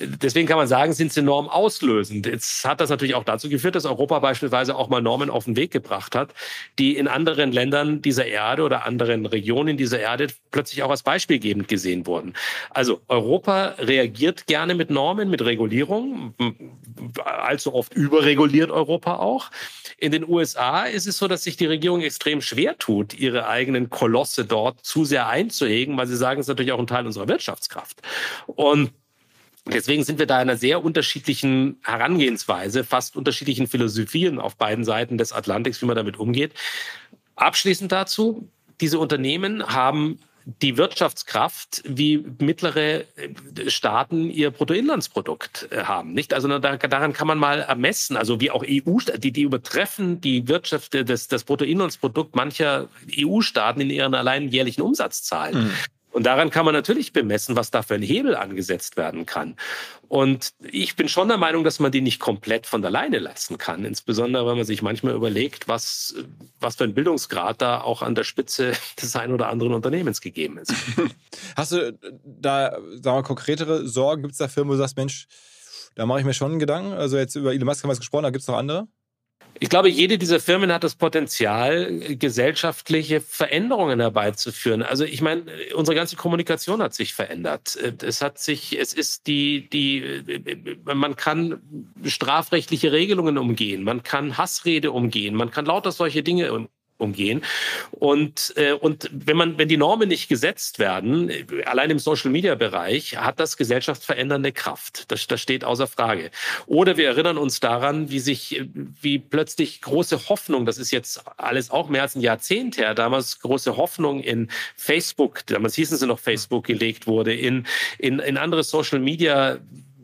Deswegen kann man sagen, sind sie enorm auslösend. Jetzt hat das natürlich auch dazu geführt, dass Europa beispielsweise auch mal Normen auf den Weg gebracht hat, die in anderen Ländern dieser Erde oder anderen Regionen dieser Erde plötzlich auch als beispielgebend gesehen wurden. Also Europa reagiert gerne mit Normen, mit Regulierung. Allzu oft überreguliert Europa auch. In den USA ist es so, dass sich die Regierung extrem schwer tut, ihre eigenen Kolosse dort zu sehr einzuhegen, weil sie sagen, es ist natürlich auch ein Teil unserer Wirtschaftskraft. Und Deswegen sind wir da in einer sehr unterschiedlichen Herangehensweise, fast unterschiedlichen Philosophien auf beiden Seiten des Atlantiks, wie man damit umgeht. Abschließend dazu, diese Unternehmen haben die Wirtschaftskraft, wie mittlere äh, Staaten ihr Bruttoinlandsprodukt äh, haben. Nicht? Also daran kann man mal ermessen. Also wie auch EU, die, die übertreffen die Wirtschaft, äh, das, das Bruttoinlandsprodukt mancher EU-Staaten in ihren allein jährlichen Umsatzzahlen. Mhm. Und daran kann man natürlich bemessen, was da für ein Hebel angesetzt werden kann. Und ich bin schon der Meinung, dass man die nicht komplett von alleine lassen kann. Insbesondere, wenn man sich manchmal überlegt, was, was für ein Bildungsgrad da auch an der Spitze des einen oder anderen Unternehmens gegeben ist. Hast du da, sagen wir, konkretere Sorgen? Gibt es da Firmen, wo du sagst, Mensch, da mache ich mir schon einen Gedanken? Also jetzt über Elon Musk haben wir es gesprochen, da gibt es noch andere? Ich glaube, jede dieser Firmen hat das Potenzial, gesellschaftliche Veränderungen herbeizuführen. Also ich meine, unsere ganze Kommunikation hat sich verändert. Es hat sich, es ist die, die, man kann strafrechtliche Regelungen umgehen, man kann Hassrede umgehen, man kann lauter solche Dinge umgehen. Und, äh, und wenn man, wenn die Normen nicht gesetzt werden, allein im Social Media Bereich, hat das gesellschaftsverändernde Kraft. Das, das steht außer Frage. Oder wir erinnern uns daran, wie sich, wie plötzlich große Hoffnung, das ist jetzt alles auch mehr als ein Jahrzehnt her, damals große Hoffnung in Facebook, damals hießen sie noch Facebook, gelegt wurde, in, in, in andere Social Media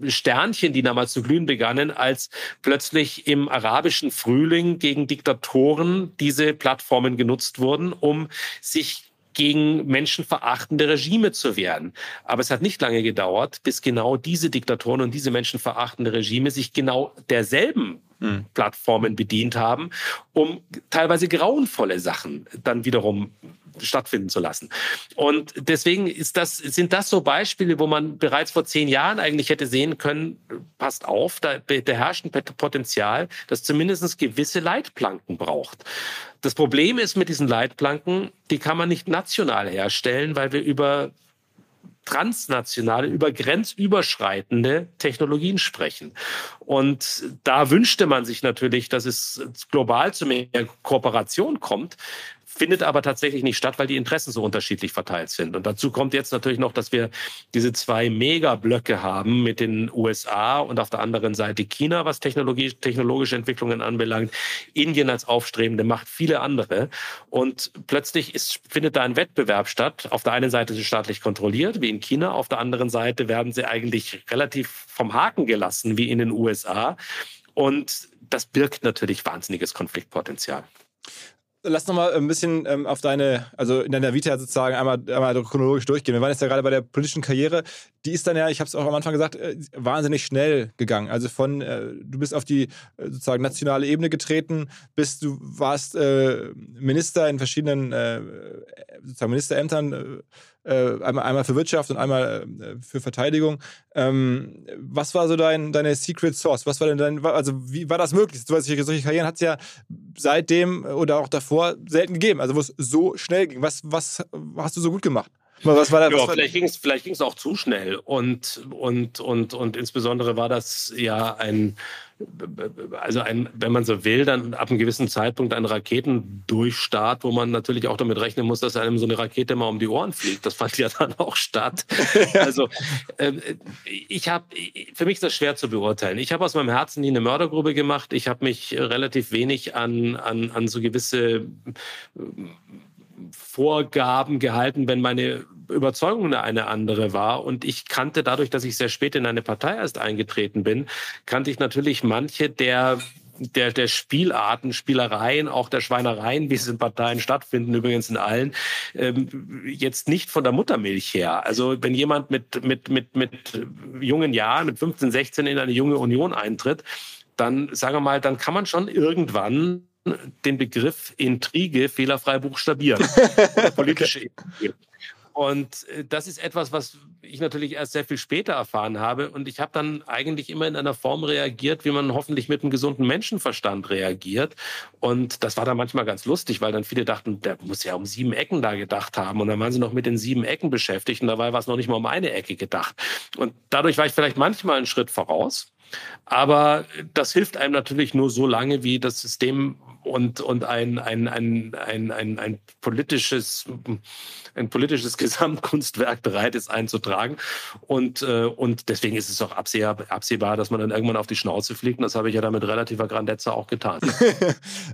Sternchen, die damals zu glühen begannen, als plötzlich im arabischen Frühling gegen Diktatoren diese Plattformen genutzt wurden, um sich gegen menschenverachtende Regime zu wehren. Aber es hat nicht lange gedauert, bis genau diese Diktatoren und diese menschenverachtende Regime sich genau derselben. Plattformen bedient haben, um teilweise grauenvolle Sachen dann wiederum stattfinden zu lassen. Und deswegen das, sind das so Beispiele, wo man bereits vor zehn Jahren eigentlich hätte sehen können, passt auf, da beherrscht ein Potenzial, das zumindest gewisse Leitplanken braucht. Das Problem ist mit diesen Leitplanken, die kann man nicht national herstellen, weil wir über transnationale, über grenzüberschreitende Technologien sprechen. Und da wünschte man sich natürlich, dass es global zu mehr Kooperation kommt findet aber tatsächlich nicht statt, weil die Interessen so unterschiedlich verteilt sind. Und dazu kommt jetzt natürlich noch, dass wir diese zwei Megablöcke haben mit den USA und auf der anderen Seite China, was Technologie, technologische Entwicklungen anbelangt, Indien als aufstrebende Macht, viele andere. Und plötzlich ist, findet da ein Wettbewerb statt. Auf der einen Seite ist es staatlich kontrolliert, wie in China. Auf der anderen Seite werden sie eigentlich relativ vom Haken gelassen, wie in den USA. Und das birgt natürlich wahnsinniges Konfliktpotenzial lass noch mal ein bisschen ähm, auf deine, also in deiner Vita sozusagen einmal, einmal chronologisch durchgehen. Wir waren jetzt ja gerade bei der politischen Karriere. Die ist dann ja, ich habe es auch am Anfang gesagt, äh, wahnsinnig schnell gegangen. Also von, äh, du bist auf die äh, sozusagen nationale Ebene getreten, bis du warst äh, Minister in verschiedenen äh, sozusagen Ministerämtern äh, einmal, einmal für Wirtschaft und einmal für Verteidigung. Ähm, was war so dein, deine Secret Source? Was war denn dein, also wie war das möglich? Solche, solche Karrieren hat es ja seitdem oder auch davor selten gegeben, also wo es so schnell ging. Was, was hast du so gut gemacht? Was war da, ja, vielleicht ging es vielleicht ging's auch zu schnell und, und, und, und insbesondere war das ja ein, also ein, wenn man so will, dann ab einem gewissen Zeitpunkt ein Raketendurchstart, wo man natürlich auch damit rechnen muss, dass einem so eine Rakete mal um die Ohren fliegt. Das fand ja dann auch statt. Also äh, ich habe, für mich ist das schwer zu beurteilen. Ich habe aus meinem Herzen nie eine Mördergrube gemacht. Ich habe mich relativ wenig an, an, an so gewisse Vorgaben gehalten, wenn meine Überzeugung eine andere war. Und ich kannte dadurch, dass ich sehr spät in eine Partei erst eingetreten bin, kannte ich natürlich manche der der, der Spielarten, Spielereien, auch der Schweinereien, wie es in Parteien stattfinden, übrigens in allen, ähm, jetzt nicht von der Muttermilch her. Also wenn jemand mit, mit, mit, mit jungen Jahren, mit 15, 16 in eine junge Union eintritt, dann, sagen wir mal, dann kann man schon irgendwann den Begriff Intrige fehlerfrei buchstabieren. politische Intrige. Und äh, das ist etwas, was ich natürlich erst sehr viel später erfahren habe. Und ich habe dann eigentlich immer in einer Form reagiert, wie man hoffentlich mit einem gesunden Menschenverstand reagiert. Und das war dann manchmal ganz lustig, weil dann viele dachten, der muss ja um sieben Ecken da gedacht haben. Und dann waren sie noch mit den sieben Ecken beschäftigt. Und dabei war es noch nicht mal um eine Ecke gedacht. Und dadurch war ich vielleicht manchmal einen Schritt voraus. Aber das hilft einem natürlich nur so lange, wie das System und, und ein, ein, ein, ein, ein, ein politisches ein politisches Gesamtkunstwerk bereit ist einzutragen. Und, äh, und deswegen ist es auch absehbar, absehbar, dass man dann irgendwann auf die Schnauze fliegt. Und das habe ich ja dann mit relativer Grandezza auch getan.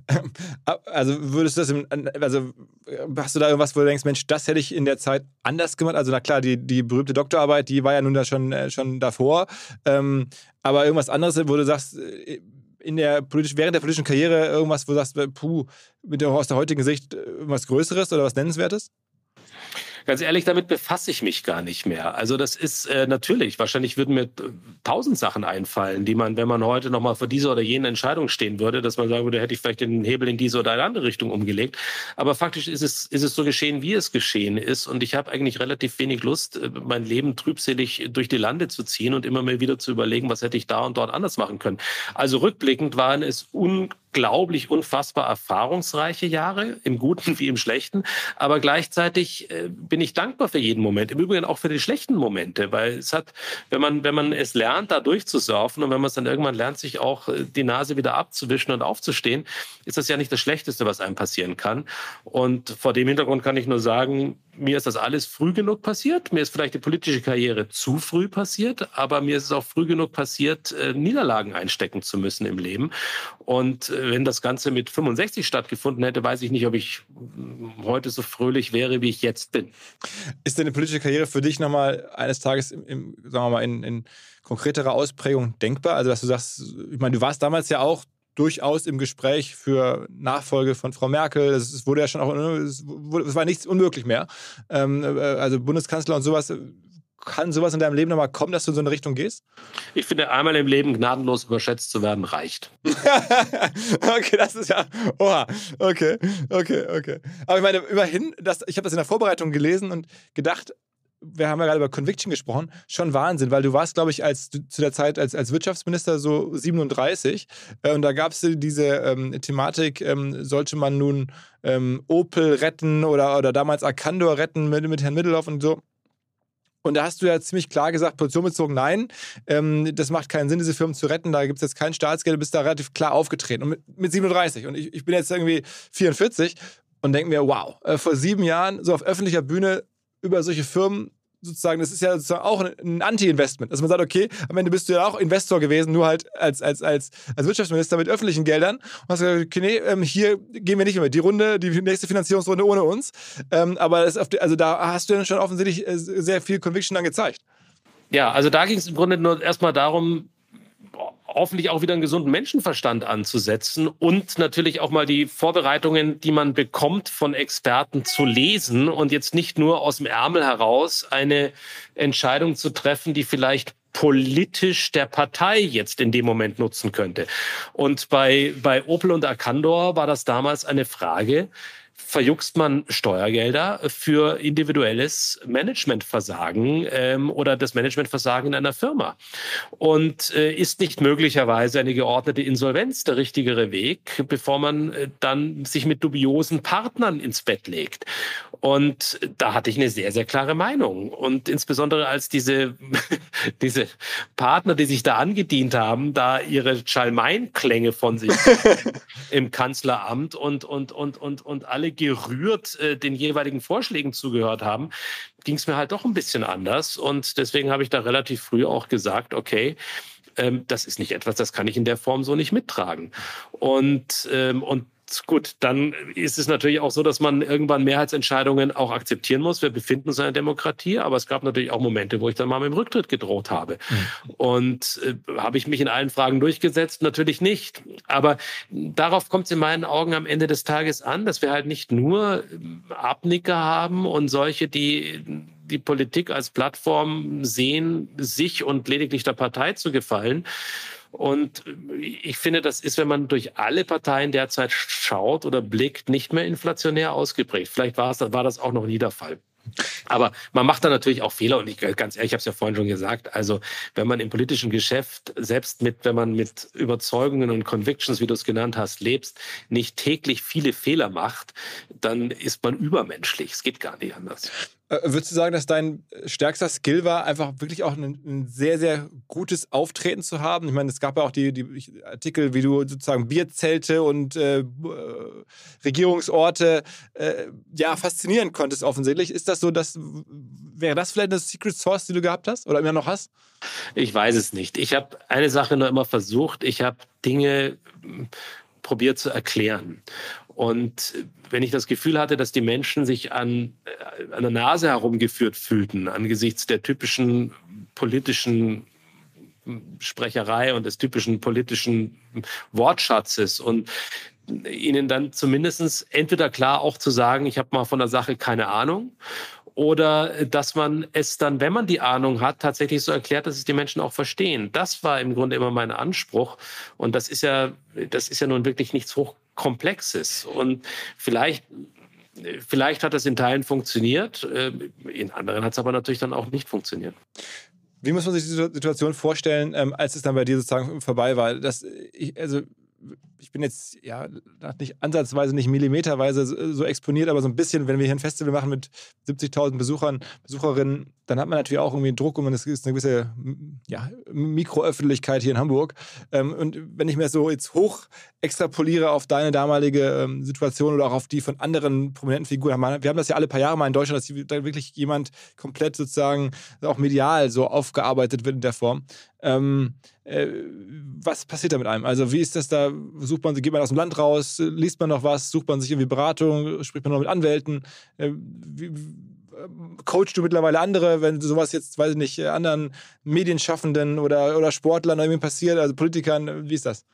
also würdest du das, im, also hast du da irgendwas, wo du denkst, Mensch, das hätte ich in der Zeit anders gemacht? Also na klar, die, die berühmte Doktorarbeit, die war ja nun da schon, äh, schon davor. Ähm, aber irgendwas anderes, wo du sagst, äh, in der politisch, während der politischen Karriere irgendwas, wo du sagst, puh, mit der, aus der heutigen Sicht irgendwas Größeres oder was Nennenswertes? Ganz ehrlich, damit befasse ich mich gar nicht mehr. Also das ist äh, natürlich, wahrscheinlich würden mir tausend Sachen einfallen, die man, wenn man heute nochmal vor dieser oder jenen Entscheidung stehen würde, dass man sagen würde, hätte ich vielleicht den Hebel in diese oder eine andere Richtung umgelegt. Aber faktisch ist es, ist es so geschehen, wie es geschehen ist. Und ich habe eigentlich relativ wenig Lust, äh, mein Leben trübselig durch die Lande zu ziehen und immer mal wieder zu überlegen, was hätte ich da und dort anders machen können. Also rückblickend waren es un unglaublich unfassbar erfahrungsreiche Jahre, im Guten wie im Schlechten. Aber gleichzeitig äh, bin ich dankbar für jeden Moment. Im Übrigen auch für die schlechten Momente, weil es hat, wenn man, wenn man es lernt, da durchzusurfen und wenn man es dann irgendwann lernt, sich auch äh, die Nase wieder abzuwischen und aufzustehen, ist das ja nicht das Schlechteste, was einem passieren kann. Und vor dem Hintergrund kann ich nur sagen, mir ist das alles früh genug passiert. Mir ist vielleicht die politische Karriere zu früh passiert, aber mir ist es auch früh genug passiert, äh, Niederlagen einstecken zu müssen im Leben. Und wenn das Ganze mit 65 stattgefunden hätte, weiß ich nicht, ob ich heute so fröhlich wäre, wie ich jetzt bin. Ist denn eine politische Karriere für dich nochmal eines Tages, im, im, sagen wir mal, in, in konkreterer Ausprägung denkbar? Also, dass du sagst, ich meine, du warst damals ja auch durchaus im Gespräch für Nachfolge von Frau Merkel. Es wurde ja schon auch, es war nichts unmöglich mehr. Ähm, äh, also Bundeskanzler und sowas. Kann sowas in deinem Leben nochmal kommen, dass du in so eine Richtung gehst? Ich finde, einmal im Leben gnadenlos überschätzt zu werden, reicht. okay, das ist ja. Oha. Okay, okay, okay. Aber ich meine, immerhin, das, ich habe das in der Vorbereitung gelesen und gedacht, wir haben ja gerade über Conviction gesprochen, schon Wahnsinn, weil du warst, glaube ich, als zu der Zeit als, als Wirtschaftsminister so 37 äh, und da gab es diese ähm, Thematik, ähm, sollte man nun ähm, Opel retten oder, oder damals Arcandor retten mit, mit Herrn Middelhoff und so. Und da hast du ja ziemlich klar gesagt, Position bezogen, nein, ähm, das macht keinen Sinn, diese Firmen zu retten, da gibt es jetzt kein Staatsgeld, du bist da relativ klar aufgetreten. Und mit, mit 37 und ich, ich bin jetzt irgendwie 44 und denke mir, wow, äh, vor sieben Jahren so auf öffentlicher Bühne über solche Firmen sozusagen, das ist ja sozusagen auch ein Anti-Investment. Dass man sagt, okay, am Ende bist du ja auch Investor gewesen, nur halt als, als, als, als Wirtschaftsminister mit öffentlichen Geldern. Und hast gesagt, okay, nee, ähm, hier gehen wir nicht mehr. Die Runde, die nächste Finanzierungsrunde ohne uns. Ähm, aber das also da hast du ja schon offensichtlich äh, sehr viel Conviction dann gezeigt. Ja, also da ging es im Grunde nur erstmal darum, hoffentlich auch wieder einen gesunden Menschenverstand anzusetzen und natürlich auch mal die Vorbereitungen, die man bekommt von Experten zu lesen und jetzt nicht nur aus dem Ärmel heraus eine Entscheidung zu treffen, die vielleicht politisch der Partei jetzt in dem Moment nutzen könnte. Und bei, bei Opel und Arcandor war das damals eine Frage, verjuckst man Steuergelder für individuelles Managementversagen ähm, oder das Managementversagen in einer Firma. Und äh, ist nicht möglicherweise eine geordnete Insolvenz der richtigere Weg, bevor man äh, dann sich mit dubiosen Partnern ins Bett legt. Und da hatte ich eine sehr, sehr klare Meinung. Und insbesondere als diese, diese Partner, die sich da angedient haben, da ihre Schalmeinklänge von sich im Kanzleramt und, und, und, und, und alle gerührt äh, den jeweiligen Vorschlägen zugehört haben, ging es mir halt doch ein bisschen anders. Und deswegen habe ich da relativ früh auch gesagt, okay, ähm, das ist nicht etwas, das kann ich in der Form so nicht mittragen. Und, ähm, und gut, dann ist es natürlich auch so, dass man irgendwann Mehrheitsentscheidungen auch akzeptieren muss. Wir befinden uns in einer Demokratie, aber es gab natürlich auch Momente, wo ich dann mal mit dem Rücktritt gedroht habe. Mhm. Und äh, habe ich mich in allen Fragen durchgesetzt? Natürlich nicht. Aber darauf kommt es in meinen Augen am Ende des Tages an, dass wir halt nicht nur Abnicker haben und solche, die die Politik als Plattform sehen, sich und lediglich der Partei zu gefallen, und ich finde, das ist, wenn man durch alle Parteien derzeit schaut oder blickt, nicht mehr inflationär ausgeprägt. Vielleicht war, es, war das auch noch nie der Fall. Aber man macht da natürlich auch Fehler und ich ganz ehrlich, ich habe es ja vorhin schon gesagt. Also wenn man im politischen Geschäft selbst mit, wenn man mit Überzeugungen und Convictions, wie du es genannt hast, lebst, nicht täglich viele Fehler macht, dann ist man übermenschlich. Es geht gar nicht anders. Äh, würdest du sagen, dass dein stärkster Skill war, einfach wirklich auch ein, ein, sehr, sehr gutes Auftreten zu haben? Ich meine, es gab ja auch die, die Artikel, wie du sozusagen Bierzelte und äh, äh, Regierungsorte äh, ja, faszinieren konntest offensichtlich. Ist das so, dass wäre das vielleicht eine Secret Source, die du gehabt hast oder immer noch hast? Ich weiß es nicht. Ich habe eine Sache nur immer versucht. Ich habe Dinge hm, probiert zu erklären. Und wenn ich das Gefühl hatte, dass die Menschen sich an, äh, an der Nase herumgeführt fühlten, angesichts der typischen politischen Sprecherei und des typischen politischen Wortschatzes und ihnen dann zumindest entweder klar auch zu sagen, ich habe mal von der Sache keine Ahnung oder dass man es dann, wenn man die Ahnung hat, tatsächlich so erklärt, dass es die Menschen auch verstehen. Das war im Grunde immer mein Anspruch und das ist ja, das ist ja nun wirklich nichts hochkomplexes und vielleicht Vielleicht hat das in Teilen funktioniert, äh, in anderen hat es aber natürlich dann auch nicht funktioniert. Wie muss man sich die Situation vorstellen, ähm, als es dann bei dir sozusagen vorbei war? Das, also ich bin jetzt ja nicht ansatzweise, nicht millimeterweise so exponiert, aber so ein bisschen, wenn wir hier ein Festival machen mit 70.000 Besuchern, Besucherinnen, dann hat man natürlich auch irgendwie Druck und es ist eine gewisse ja, Mikroöffentlichkeit hier in Hamburg. Ähm, und wenn ich mir so jetzt hoch extrapoliere auf deine damalige ähm, Situation oder auch auf die von anderen prominenten Figuren, wir haben das ja alle paar Jahre mal in Deutschland, dass da wirklich jemand komplett sozusagen auch medial so aufgearbeitet wird in der Form. Ähm, äh, was passiert da mit einem? Also wie ist das da? Sucht man, geht man aus dem Land raus, liest man noch was, sucht man sich irgendwie Beratung, spricht man noch mit Anwälten? Äh, wie, coachst du mittlerweile andere, wenn sowas jetzt, weiß ich nicht, anderen Medienschaffenden oder, oder Sportlern irgendwie passiert, also Politikern, wie ist das?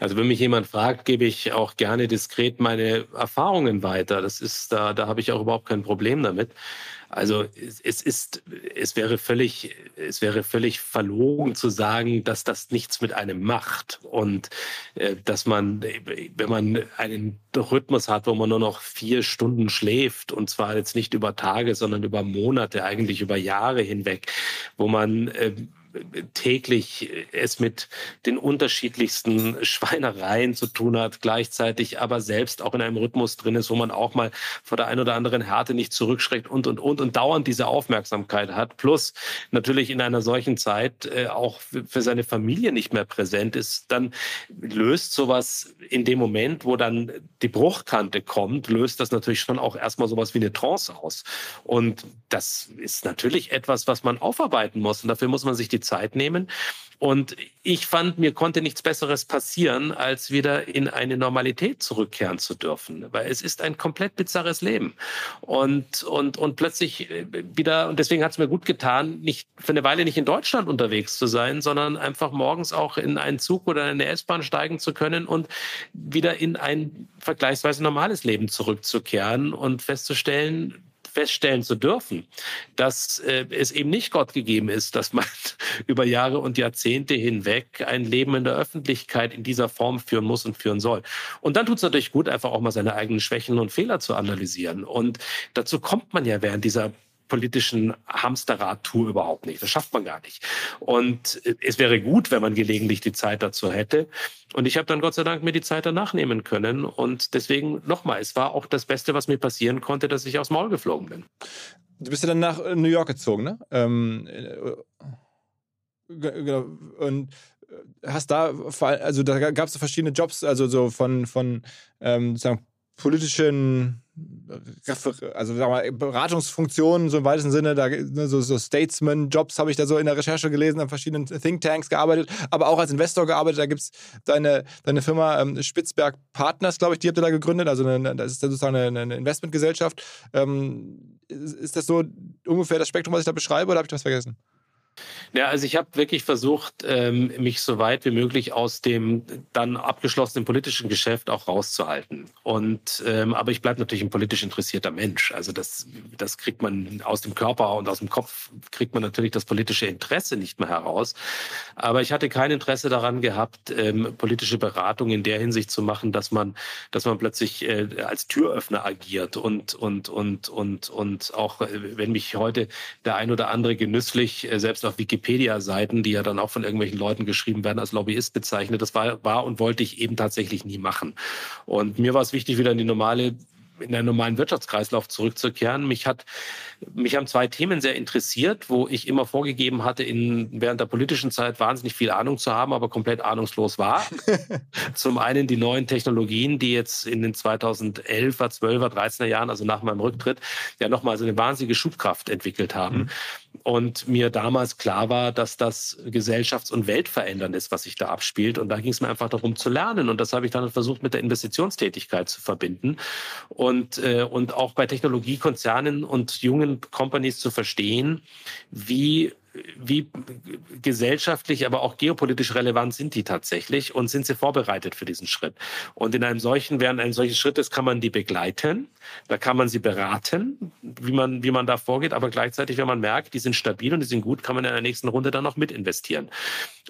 Also wenn mich jemand fragt, gebe ich auch gerne diskret meine Erfahrungen weiter. Das ist, da, da habe ich auch überhaupt kein Problem damit. Also es ist, es wäre völlig, es wäre völlig verlogen zu sagen, dass das nichts mit einem macht und äh, dass man, wenn man einen Rhythmus hat, wo man nur noch vier Stunden schläft und zwar jetzt nicht über Tage, sondern über Monate, eigentlich über Jahre hinweg, wo man äh, täglich es mit den unterschiedlichsten Schweinereien zu tun hat, gleichzeitig aber selbst auch in einem Rhythmus drin ist, wo man auch mal vor der einen oder anderen Härte nicht zurückschreckt und, und, und, und dauernd diese Aufmerksamkeit hat. Plus natürlich in einer solchen Zeit äh, auch für seine Familie nicht mehr präsent ist, dann löst sowas in dem Moment, wo dann die Bruchkante kommt, löst das natürlich schon auch erstmal sowas wie eine Trance aus. Und das ist natürlich etwas, was man aufarbeiten muss. Und dafür muss man sich die Zeit nehmen. Und ich fand, mir konnte nichts Besseres passieren, als wieder in eine Normalität zurückkehren zu dürfen. Weil es ist ein komplett bizarres Leben. Und, und, und plötzlich äh, wieder, und deswegen hat es mir gut getan, nicht für eine Weile nicht in Deutschland unterwegs zu sein, sondern einfach morgens auch in einen Zug oder in eine S-Bahn steigen zu können und wieder in ein vergleichsweise normales Leben zurückzukehren und festzustellen, feststellen zu dürfen, dass äh, es eben nicht Gott gegeben ist, dass man über Jahre und Jahrzehnte hinweg ein Leben in der Öffentlichkeit in dieser Form führen muss und führen soll. Und dann tut es natürlich gut, einfach auch mal seine eigenen Schwächen und Fehler zu analysieren. Und dazu kommt man ja während dieser politischen Hamsterrad-Tour überhaupt nicht. Das schafft man gar nicht. Und es wäre gut, wenn man gelegentlich die Zeit dazu hätte. Und ich habe dann Gott sei Dank mir die Zeit danach nehmen können. Und deswegen nochmal, es war auch das Beste, was mir passieren konnte, dass ich aus Maul geflogen bin. Du bist ja dann nach New York gezogen, ne? Ähm, äh, genau. Und hast da, also da gab es so verschiedene Jobs, also so von, von ähm, sozusagen politischen also sag mal, Beratungsfunktionen, so im weitesten Sinne, da, ne, so, so Statesman-Jobs habe ich da so in der Recherche gelesen, an verschiedenen Thinktanks gearbeitet, aber auch als Investor gearbeitet. Da gibt es deine, deine Firma ähm, Spitzberg Partners, glaube ich, die habt ihr da gegründet. Also eine, das ist sozusagen eine, eine Investmentgesellschaft. Ähm, ist das so ungefähr das Spektrum, was ich da beschreibe, oder habe ich was vergessen? Ja, also ich habe wirklich versucht, ähm, mich so weit wie möglich aus dem dann abgeschlossenen politischen Geschäft auch rauszuhalten. Und ähm, aber ich bleibe natürlich ein politisch interessierter Mensch. Also das, das kriegt man aus dem Körper und aus dem Kopf kriegt man natürlich das politische Interesse nicht mehr heraus. Aber ich hatte kein Interesse daran gehabt, ähm, politische Beratung in der Hinsicht zu machen, dass man, dass man plötzlich äh, als Türöffner agiert und und und und und auch äh, wenn mich heute der ein oder andere genüsslich äh, selbst auf Wikipedia-Seiten, die ja dann auch von irgendwelchen Leuten geschrieben werden, als Lobbyist bezeichnet. Das war, war und wollte ich eben tatsächlich nie machen. Und mir war es wichtig, wieder in die normale in den normalen Wirtschaftskreislauf zurückzukehren. Mich hat, mich haben zwei Themen sehr interessiert, wo ich immer vorgegeben hatte, in, während der politischen Zeit wahnsinnig viel Ahnung zu haben, aber komplett ahnungslos war. Zum einen die neuen Technologien, die jetzt in den 2011er, 12er, 13er Jahren, also nach meinem Rücktritt, ja nochmal so eine wahnsinnige Schubkraft entwickelt haben. Mhm. Und mir damals klar war, dass das gesellschafts- und weltverändernd ist, was sich da abspielt. Und da ging es mir einfach darum zu lernen. Und das habe ich dann versucht, mit der Investitionstätigkeit zu verbinden. Und äh, und auch bei Technologiekonzernen und jungen Companies zu verstehen, wie wie gesellschaftlich, aber auch geopolitisch relevant sind die tatsächlich und sind sie vorbereitet für diesen Schritt? Und in einem solchen, während eines solchen Schrittes kann man die begleiten, da kann man sie beraten, wie man, wie man da vorgeht, aber gleichzeitig, wenn man merkt, die sind stabil und die sind gut, kann man in der nächsten Runde dann noch mit investieren.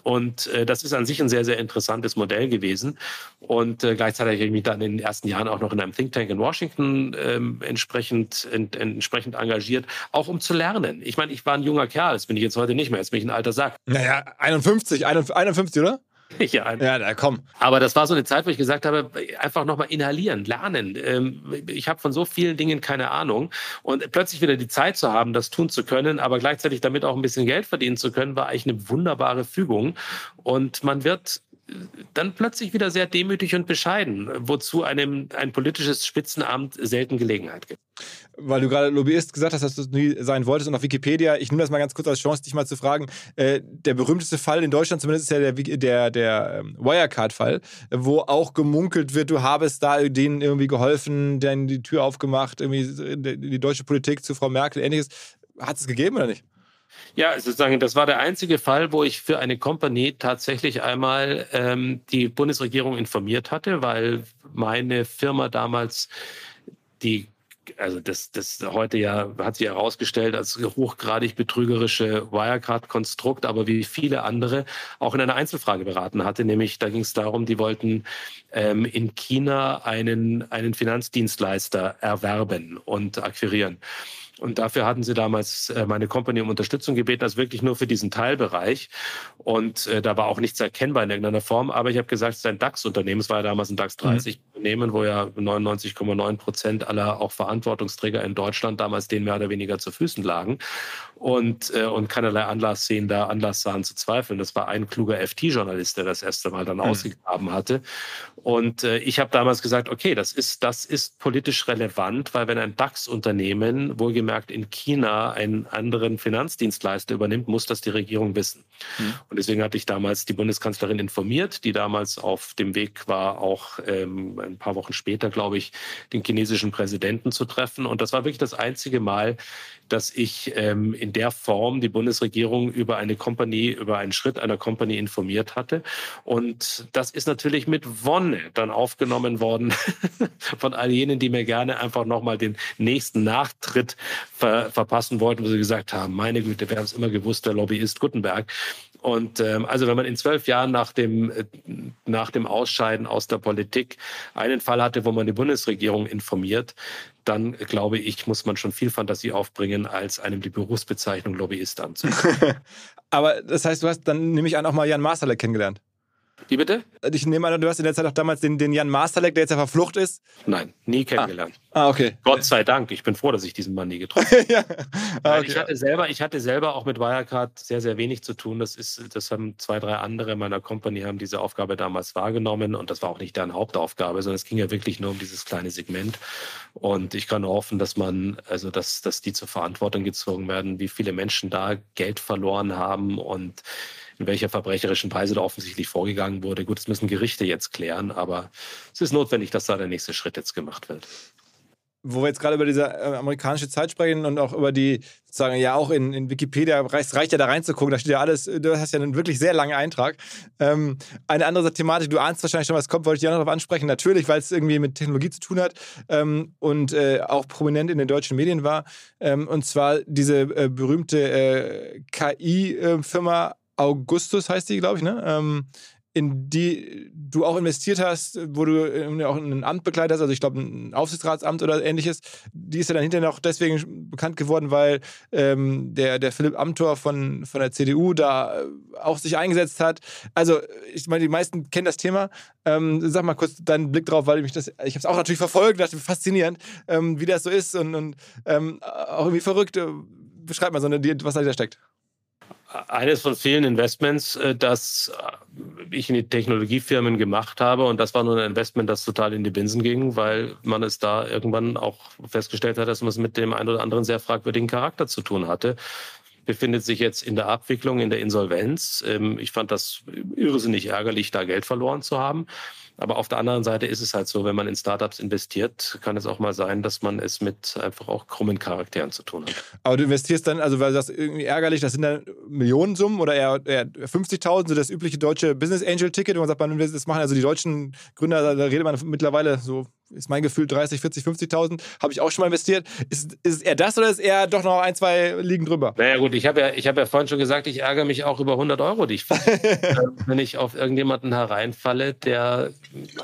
Und äh, das ist an sich ein sehr, sehr interessantes Modell gewesen. Und äh, gleichzeitig habe ich mich dann in den ersten Jahren auch noch in einem Think Tank in Washington ähm, entsprechend, ent, entsprechend engagiert, auch um zu lernen. Ich meine, ich war ein junger Kerl, das bin ich jetzt heute nicht mehr, jetzt bin ich ein alter Sack. Naja, 51, 51, oder? Ja, ja, da komm. Aber das war so eine Zeit, wo ich gesagt habe, einfach nochmal inhalieren, lernen. Ähm, ich habe von so vielen Dingen keine Ahnung. Und plötzlich wieder die Zeit zu haben, das tun zu können, aber gleichzeitig damit auch ein bisschen Geld verdienen zu können, war eigentlich eine wunderbare Fügung. Und man wird dann plötzlich wieder sehr demütig und bescheiden, wozu einem ein politisches Spitzenamt selten Gelegenheit gibt. Weil du gerade Lobbyist gesagt hast, dass du nie sein wolltest und auf Wikipedia, ich nehme das mal ganz kurz als Chance, dich mal zu fragen. Äh, der berühmteste Fall in Deutschland zumindest ist ja der, der, der ähm, Wirecard-Fall, wo auch gemunkelt wird, du habest da denen irgendwie geholfen, denen die Tür aufgemacht, irgendwie die deutsche Politik zu Frau Merkel, ähnliches. Hat es gegeben oder nicht? Ja, sozusagen, das war der einzige Fall, wo ich für eine Company tatsächlich einmal ähm, die Bundesregierung informiert hatte, weil meine Firma damals die also das, das heute ja hat sich herausgestellt als hochgradig betrügerische Wirecard-Konstrukt, aber wie viele andere auch in einer Einzelfrage beraten hatte, nämlich da ging es darum, die wollten ähm, in China einen, einen Finanzdienstleister erwerben und akquirieren. Und dafür hatten sie damals äh, meine Company um Unterstützung gebeten, also wirklich nur für diesen Teilbereich. Und äh, da war auch nichts erkennbar in irgendeiner Form. Aber ich habe gesagt, es ist ein DAX-Unternehmen. Es war ja damals ein DAX 30 mhm. Wo ja 99,9 Prozent aller auch Verantwortungsträger in Deutschland damals denen mehr oder weniger zu Füßen lagen und, äh, und keinerlei Anlass sehen, da Anlass sahen zu zweifeln. Das war ein kluger FT-Journalist, der das erste Mal dann mhm. ausgegraben hatte. Und äh, ich habe damals gesagt, okay, das ist, das ist politisch relevant, weil wenn ein DAX-Unternehmen, wohlgemerkt in China, einen anderen Finanzdienstleister übernimmt, muss das die Regierung wissen. Mhm. Und deswegen hatte ich damals die Bundeskanzlerin informiert, die damals auf dem Weg war, auch ähm, ein paar Wochen später, glaube ich, den chinesischen Präsidenten zu treffen. Und das war wirklich das einzige Mal, dass ich ähm, in der Form die Bundesregierung über eine Kompanie, über einen Schritt einer Kompanie informiert hatte. Und das ist natürlich mit Wonne dann aufgenommen worden von all jenen, die mir gerne einfach nochmal den nächsten Nachtritt ver verpassen wollten, wo sie gesagt haben, meine Güte, wir haben es immer gewusst, der Lobbyist Gutenberg. Und ähm, also wenn man in zwölf Jahren nach dem, äh, nach dem Ausscheiden aus der Politik einen Fall hatte, wo man die Bundesregierung informiert, dann glaube ich, muss man schon viel Fantasie aufbringen, als einem die Berufsbezeichnung Lobbyist anzunehmen. Aber das heißt, du hast dann nämlich an auch mal Jan Masterle kennengelernt. Wie bitte? Ich nehme an, du hast in der Zeit auch damals den, den Jan Masterleck, der jetzt ja verflucht ist. Nein, nie kennengelernt. Ah, ah okay. Gott sei Dank. Ich bin froh, dass ich diesen Mann nie getroffen habe. ja. ah, okay. ich, hatte selber, ich hatte selber auch mit Wirecard sehr, sehr wenig zu tun. Das, ist, das haben zwei, drei andere meiner Company haben diese Aufgabe damals wahrgenommen und das war auch nicht deren Hauptaufgabe, sondern es ging ja wirklich nur um dieses kleine Segment. Und ich kann nur hoffen, dass man, also dass, dass die zur Verantwortung gezogen werden, wie viele Menschen da Geld verloren haben und in welcher verbrecherischen Weise da offensichtlich vorgegangen wurde. Gut, das müssen Gerichte jetzt klären, aber es ist notwendig, dass da der nächste Schritt jetzt gemacht wird wo wir jetzt gerade über diese äh, amerikanische Zeit sprechen und auch über die, sozusagen, ja, auch in, in Wikipedia reicht, reicht ja da reinzugucken, da steht ja alles, du hast ja einen wirklich sehr langen Eintrag. Ähm, eine andere Thematik, du ahnst wahrscheinlich schon, was kommt, wollte ich auch noch darauf ansprechen, natürlich, weil es irgendwie mit Technologie zu tun hat ähm, und äh, auch prominent in den deutschen Medien war. Ähm, und zwar diese äh, berühmte äh, KI-Firma Augustus heißt die, glaube ich, ne? Ähm, in die du auch investiert hast, wo du äh, auch ein Amt begleitet hast, also ich glaube ein Aufsichtsratsamt oder ähnliches, die ist ja dann hinterher noch deswegen bekannt geworden, weil ähm, der, der Philipp Amthor von, von der CDU da äh, auch sich eingesetzt hat. Also ich meine, die meisten kennen das Thema. Ähm, sag mal kurz deinen Blick drauf, weil ich mich das, ich habe es auch natürlich verfolgt, dachte faszinierend, ähm, wie das so ist und, und ähm, auch irgendwie verrückt. Beschreib mal so eine, was dahinter steckt eines von vielen Investments, äh, das äh, ich in die Technologiefirmen gemacht habe. Und das war nur ein Investment, das total in die Binsen ging, weil man es da irgendwann auch festgestellt hat, dass man es mit dem einen oder anderen sehr fragwürdigen Charakter zu tun hatte. Befindet sich jetzt in der Abwicklung, in der Insolvenz. Ähm, ich fand das irrsinnig ärgerlich, da Geld verloren zu haben. Aber auf der anderen Seite ist es halt so, wenn man in Startups investiert, kann es auch mal sein, dass man es mit einfach auch krummen Charakteren zu tun hat. Aber du investierst dann, also weil das irgendwie ärgerlich, das sind dann Millionensummen oder eher, eher 50.000, so das übliche deutsche Business Angel Ticket, wo man sagt, man will das machen. Also die deutschen Gründer, da redet man mittlerweile so ist mein Gefühl 30, 40, 50.000, habe ich auch schon mal investiert. Ist, ist es eher das oder ist eher doch noch ein, zwei liegen drüber? Naja gut, ich habe ja, hab ja vorhin schon gesagt, ich ärgere mich auch über 100 Euro, die ich wenn ich auf irgendjemanden hereinfalle, der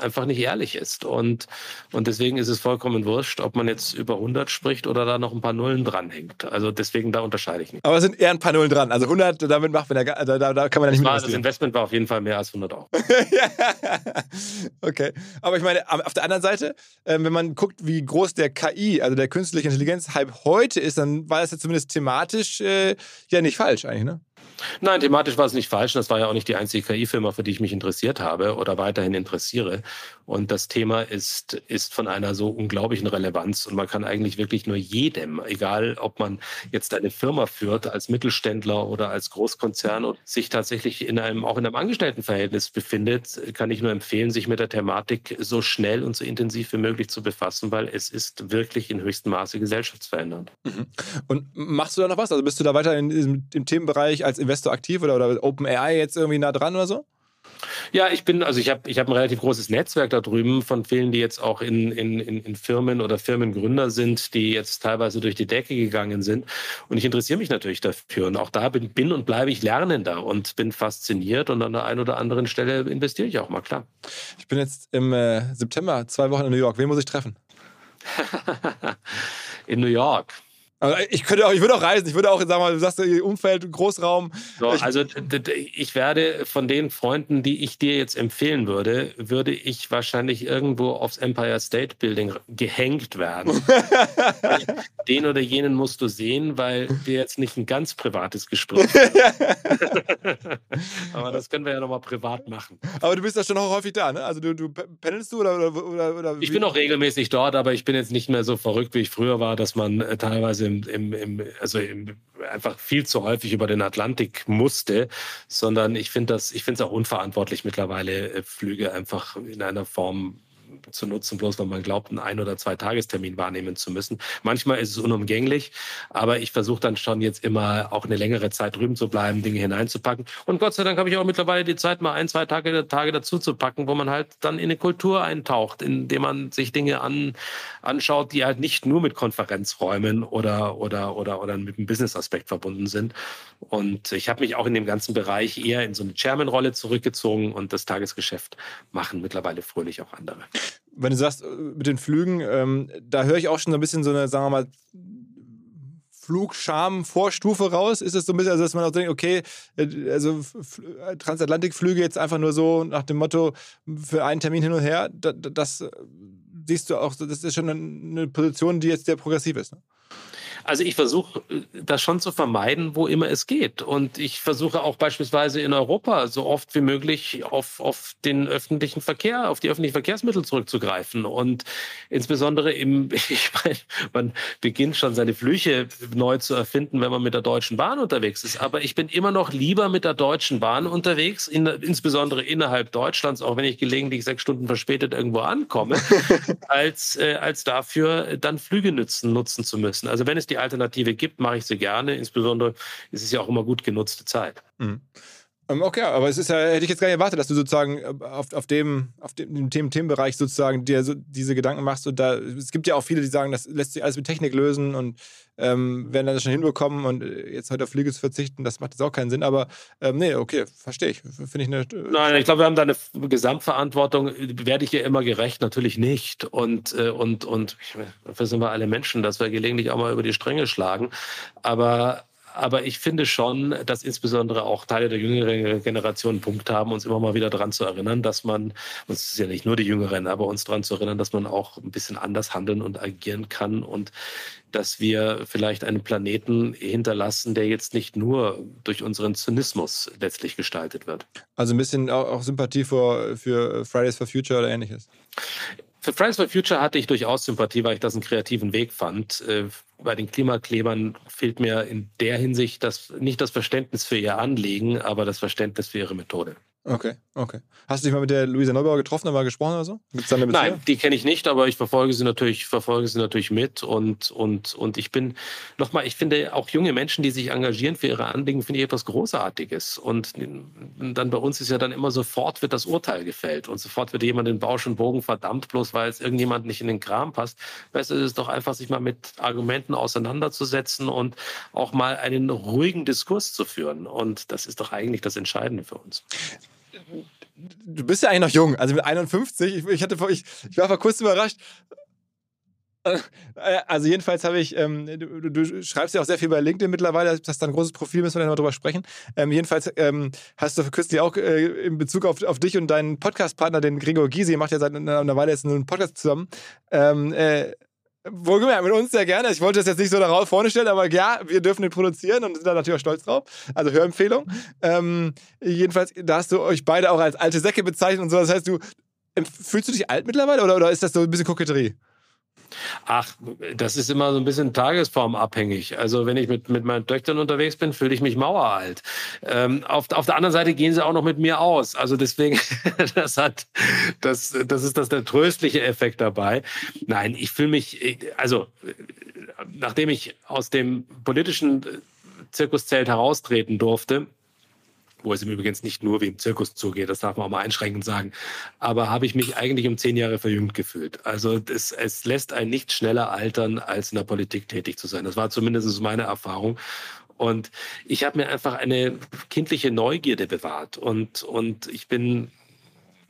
einfach nicht ehrlich ist. Und, und deswegen ist es vollkommen wurscht, ob man jetzt über 100 spricht oder da noch ein paar Nullen dranhängt. Also deswegen, da unterscheide ich nicht. Aber es sind eher ein paar Nullen dran. Also 100, damit macht man ja, da, da kann man ja nicht das, war, das Investment war auf jeden Fall mehr als 100 Euro. okay. Aber ich meine, auf der anderen Seite, ähm, wenn man guckt, wie groß der KI, also der künstliche Intelligenz-Hype heute ist, dann war das ja zumindest thematisch äh, ja nicht falsch eigentlich, ne? Nein, thematisch war es nicht falsch. Das war ja auch nicht die einzige KI-Firma, für die ich mich interessiert habe oder weiterhin interessiere. Und das Thema ist, ist von einer so unglaublichen Relevanz. Und man kann eigentlich wirklich nur jedem, egal ob man jetzt eine Firma führt als Mittelständler oder als Großkonzern und sich tatsächlich in einem, auch in einem Angestelltenverhältnis befindet, kann ich nur empfehlen, sich mit der Thematik so schnell und so intensiv wie möglich zu befassen, weil es ist wirklich in höchstem Maße gesellschaftsverändernd. Mhm. Und machst du da noch was? Also bist du da weiter in diesem, im Themenbereich als Investor aktiv oder, oder OpenAI jetzt irgendwie nah dran oder so? Ja, ich bin, also ich habe ich hab ein relativ großes Netzwerk da drüben von vielen, die jetzt auch in, in, in Firmen oder Firmengründer sind, die jetzt teilweise durch die Decke gegangen sind. Und ich interessiere mich natürlich dafür. Und auch da bin, bin und bleibe ich Lernender und bin fasziniert. Und an der einen oder anderen Stelle investiere ich auch mal, klar. Ich bin jetzt im äh, September zwei Wochen in New York. Wen muss ich treffen? in New York. Also ich könnte auch, ich würde auch reisen. Ich würde auch, sag mal, du sagst Umfeld, Großraum. So, also ich werde von den Freunden, die ich dir jetzt empfehlen würde, würde ich wahrscheinlich irgendwo aufs Empire State Building gehängt werden. den oder jenen musst du sehen, weil wir jetzt nicht ein ganz privates Gespräch haben. Aber das können wir ja nochmal privat machen. Aber du bist ja schon auch häufig da, ne? Also du, du pendelst du oder, oder, oder Ich bin auch regelmäßig dort, aber ich bin jetzt nicht mehr so verrückt, wie ich früher war, dass man äh, teilweise im, im, im, also im, einfach viel zu häufig über den Atlantik musste, sondern ich finde das, ich finde es auch unverantwortlich mittlerweile, äh, Flüge einfach in einer Form zu nutzen, bloß weil man glaubt, einen Ein- oder Zwei-Tagestermin wahrnehmen zu müssen. Manchmal ist es unumgänglich, aber ich versuche dann schon jetzt immer auch eine längere Zeit drüben zu bleiben, Dinge hineinzupacken. Und Gott sei Dank habe ich auch mittlerweile die Zeit, mal ein, zwei Tage, Tage dazu zu packen, wo man halt dann in eine Kultur eintaucht, indem man sich Dinge an, anschaut, die halt nicht nur mit Konferenzräumen oder, oder, oder, oder mit einem Business-Aspekt verbunden sind. Und ich habe mich auch in dem ganzen Bereich eher in so eine Chairman-Rolle zurückgezogen und das Tagesgeschäft machen mittlerweile fröhlich auch andere. Wenn du sagst, äh, mit den Flügen, ähm, da höre ich auch schon so ein bisschen so eine, sagen wir mal, Flugscham-Vorstufe raus? Ist es so ein bisschen, also dass man auch denkt, okay, äh, also Transatlantikflüge jetzt einfach nur so nach dem Motto für einen Termin hin und her, das, das äh, siehst du auch, das ist schon eine Position, die jetzt sehr progressiv ist. Ne? Also ich versuche das schon zu vermeiden, wo immer es geht. Und ich versuche auch beispielsweise in Europa so oft wie möglich auf, auf den öffentlichen Verkehr, auf die öffentlichen Verkehrsmittel zurückzugreifen. Und insbesondere im, ich meine, man beginnt schon seine Flüche neu zu erfinden, wenn man mit der Deutschen Bahn unterwegs ist. Aber ich bin immer noch lieber mit der Deutschen Bahn unterwegs, in, insbesondere innerhalb Deutschlands, auch wenn ich gelegentlich sechs Stunden verspätet irgendwo ankomme, als, äh, als dafür dann Flüge nutzen, nutzen zu müssen. Also wenn es die Alternative gibt, mache ich sie gerne. Insbesondere ist es ja auch immer gut genutzte Zeit. Mhm. Ähm, okay, aber es ist ja, hätte ich jetzt gar nicht erwartet, dass du sozusagen äh, auf, auf dem, auf dem, dem Themenbereich sozusagen dir so diese Gedanken machst. Und da, es gibt ja auch viele, die sagen, das lässt sich alles mit Technik lösen und ähm, werden das schon hinbekommen und äh, jetzt heute auf Fliege zu verzichten, das macht jetzt auch keinen Sinn. Aber ähm, nee, okay, verstehe ich. Finde ich eine. Äh, Nein, ich glaube, wir haben da eine Gesamtverantwortung. Werde ich ihr immer gerecht? Natürlich nicht. Und, und, und dafür sind wir alle Menschen, dass wir gelegentlich auch mal über die Stränge schlagen. Aber aber ich finde schon, dass insbesondere auch Teile der jüngeren Generation einen Punkt haben, uns immer mal wieder daran zu erinnern, dass man, uns ist ja nicht nur die Jüngeren, aber uns daran zu erinnern, dass man auch ein bisschen anders handeln und agieren kann und dass wir vielleicht einen Planeten hinterlassen, der jetzt nicht nur durch unseren Zynismus letztlich gestaltet wird. Also ein bisschen auch, Sympathie für Fridays for Future oder ähnliches. Für Fridays for Future hatte ich durchaus Sympathie, weil ich das einen kreativen Weg fand. Äh, bei den Klimaklebern fehlt mir in der Hinsicht das, nicht das Verständnis für ihr Anliegen, aber das Verständnis für ihre Methode. Okay, okay. Hast du dich mal mit der Luisa Neubauer getroffen, mal gesprochen oder so? Gibt's da eine Nein, die kenne ich nicht, aber ich verfolge sie natürlich, verfolge sie natürlich mit und, und, und ich bin, nochmal, ich finde auch junge Menschen, die sich engagieren für ihre Anliegen, finde ich etwas Großartiges. Und dann bei uns ist ja dann immer sofort wird das Urteil gefällt und sofort wird jemand in Bausch und Bogen verdammt, bloß weil es irgendjemand nicht in den Kram passt. Weißt du, es ist doch einfach, sich mal mit Argumenten auseinanderzusetzen und auch mal einen ruhigen Diskurs zu führen. Und das ist doch eigentlich das Entscheidende für uns du bist ja eigentlich noch jung, also mit 51. Ich, ich, hatte, ich, ich war vor kurzem überrascht. Äh, also jedenfalls habe ich, ähm, du, du, schreibst ja auch sehr viel bei LinkedIn mittlerweile, hast da ein großes Profil, müssen wir dann mal drüber sprechen. Ähm, jedenfalls ähm, hast du kürzlich auch äh, in Bezug auf, auf dich und deinen Podcast-Partner, den Gregor Gysi, macht ja seit einer Weile jetzt einen Podcast zusammen, ähm, äh, Wohlgemerkt, mit uns sehr gerne. Ich wollte das jetzt nicht so darauf vorne stellen, aber ja, wir dürfen den produzieren und sind da natürlich auch stolz drauf. Also Hörempfehlung. Ähm, jedenfalls, da hast du euch beide auch als alte Säcke bezeichnet und so. Das heißt, du fühlst du dich alt mittlerweile oder, oder ist das so ein bisschen Koketterie? Ach, das ist immer so ein bisschen tagesformabhängig. Also wenn ich mit, mit meinen Töchtern unterwegs bin, fühle ich mich maueralt. Ähm, auf, auf der anderen Seite gehen sie auch noch mit mir aus. Also deswegen, das hat, das, das ist das der tröstliche Effekt dabei. Nein, ich fühle mich, also nachdem ich aus dem politischen Zirkuszelt heraustreten durfte, wo es im Übrigen nicht nur wie im Zirkus zugeht, das darf man auch mal einschränkend sagen, aber habe ich mich eigentlich um zehn Jahre verjüngt gefühlt. Also das, es lässt einen nicht schneller altern, als in der Politik tätig zu sein. Das war zumindest meine Erfahrung. Und ich habe mir einfach eine kindliche Neugierde bewahrt. Und, und ich bin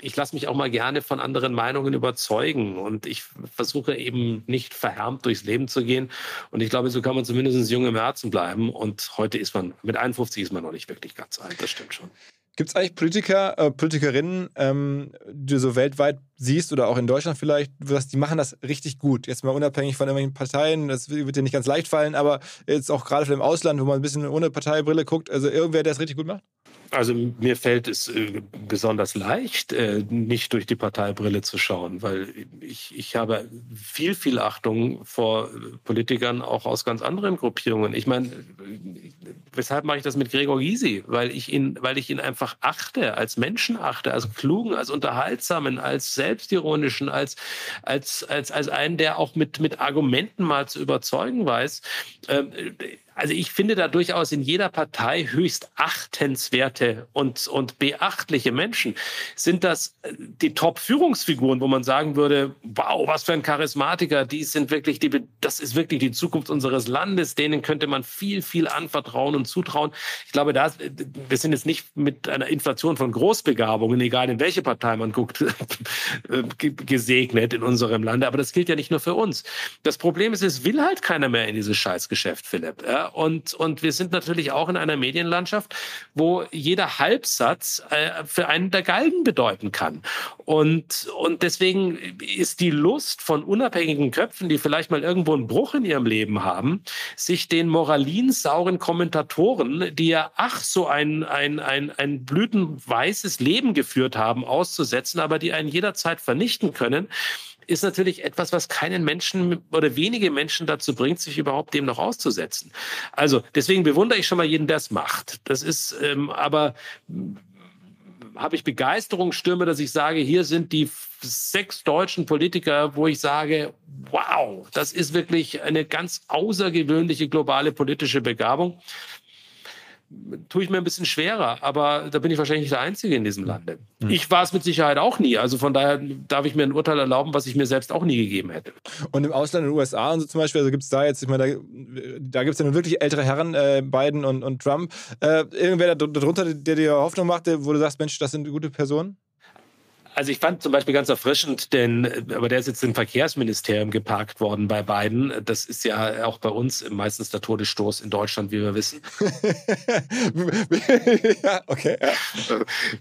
ich lasse mich auch mal gerne von anderen Meinungen überzeugen und ich versuche eben nicht verhärmt durchs Leben zu gehen. Und ich glaube, so kann man zumindest jung im Herzen bleiben. Und heute ist man, mit 51 ist man noch nicht wirklich ganz alt, das stimmt schon. Gibt es eigentlich Politiker, äh, Politikerinnen, ähm, die du so weltweit siehst oder auch in Deutschland vielleicht, die machen das richtig gut? Jetzt mal unabhängig von irgendwelchen Parteien, das wird dir nicht ganz leicht fallen, aber jetzt auch gerade für im Ausland, wo man ein bisschen ohne Parteibrille guckt, also irgendwer, der das richtig gut macht? Also mir fällt es äh, besonders leicht, äh, nicht durch die Parteibrille zu schauen, weil ich, ich habe viel, viel Achtung vor Politikern auch aus ganz anderen Gruppierungen. Ich meine, weshalb mache ich das mit Gregor Gysi? Weil ich ihn, weil ich ihn einfach achte, als Menschen achte, als klugen, als unterhaltsamen, als selbstironischen, als, als, als, als einen, der auch mit, mit Argumenten mal zu überzeugen weiß. Ähm, also ich finde da durchaus in jeder Partei höchst achtenswerte und, und beachtliche Menschen. Sind das äh, die Top-Führungsfiguren, wo man sagen würde, wow, was für ein Charismatiker, die sind wirklich die, das ist wirklich die Zukunft unseres Landes, denen könnte man viel, viel anvertrauen und zutrauen. Ich glaube, da, wir sind jetzt nicht mit einer Inflation von Großbegabungen, egal in welche Partei man guckt, gesegnet in unserem Lande. Aber das gilt ja nicht nur für uns. Das Problem ist, es will halt keiner mehr in dieses Scheißgeschäft, Philipp. Ja? Und, und wir sind natürlich auch in einer Medienlandschaft, wo jeder Halbsatz äh, für einen der Galgen bedeuten kann. Und, und deswegen ist die Lust von unabhängigen Köpfen, die vielleicht mal irgendwo einen Bruch in ihrem Leben haben, sich den moralinsauren Kommentatoren, die ja ach so ein, ein, ein, ein blütenweißes Leben geführt haben, auszusetzen, aber die einen jederzeit vernichten können, ist natürlich etwas, was keinen Menschen oder wenige Menschen dazu bringt, sich überhaupt dem noch auszusetzen. Also deswegen bewundere ich schon mal jeden, der es macht. Das ist ähm, aber habe ich Begeisterungsstürme, dass ich sage, hier sind die sechs deutschen Politiker, wo ich sage, wow, das ist wirklich eine ganz außergewöhnliche globale politische Begabung tue ich mir ein bisschen schwerer, aber da bin ich wahrscheinlich nicht der Einzige in diesem Lande. Mhm. Ich war es mit Sicherheit auch nie. Also von daher darf ich mir ein Urteil erlauben, was ich mir selbst auch nie gegeben hätte. Und im Ausland, in den USA und so zum Beispiel, also gibt es da jetzt, ich meine, da, da gibt es ja nun wirklich ältere Herren, äh, Biden und, und Trump. Äh, irgendwer darunter, der dir Hoffnung machte, wo du sagst, Mensch, das sind gute Personen? Also ich fand zum Beispiel ganz erfrischend, denn, aber der ist jetzt im Verkehrsministerium geparkt worden bei beiden. Das ist ja auch bei uns meistens der Todesstoß in Deutschland, wie wir wissen. ja, okay. Ja.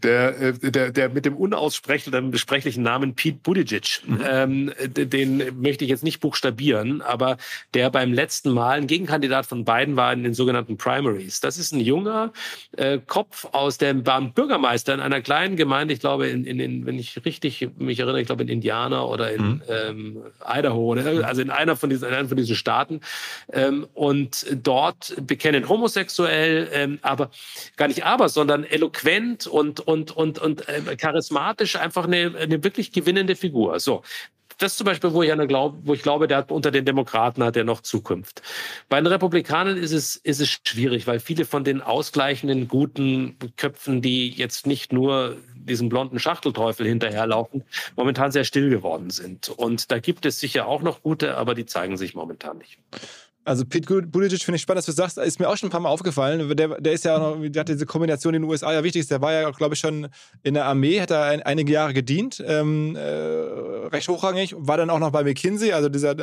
Der, äh, der, der mit dem unaussprechlichen, besprechlichen Namen Pete Buttigieg, mhm. ähm, den möchte ich jetzt nicht buchstabieren, aber der beim letzten Mal ein Gegenkandidat von Biden war in den sogenannten Primaries. Das ist ein junger äh, Kopf aus dem, war Bürgermeister in einer kleinen Gemeinde, ich glaube, in, in, in wenn ich ich richtig mich erinnere, ich glaube in Indiana oder in mhm. ähm, Idaho, oder, also in einer von diesen, in von diesen Staaten. Ähm, und dort bekennen homosexuell, ähm, aber gar nicht aber, sondern eloquent und, und, und, und äh, charismatisch einfach eine, eine wirklich gewinnende Figur. So, das zum Beispiel, wo ich, eine glaub, wo ich glaube, der hat unter den Demokraten hat er noch Zukunft. Bei den Republikanern ist es, ist es schwierig, weil viele von den ausgleichenden guten Köpfen, die jetzt nicht nur diesem blonden Schachtelteufel hinterherlaufen, momentan sehr still geworden sind. Und da gibt es sicher auch noch gute, aber die zeigen sich momentan nicht. Also Pete Buttigieg finde ich spannend, dass du sagst, ist mir auch schon ein paar Mal aufgefallen. Der, der ist ja auch noch, der hat diese Kombination in den USA ja wichtig. Der war ja, glaube ich, schon in der Armee, hat er ein, einige Jahre gedient, ähm, äh, recht hochrangig, war dann auch noch bei McKinsey, also dieser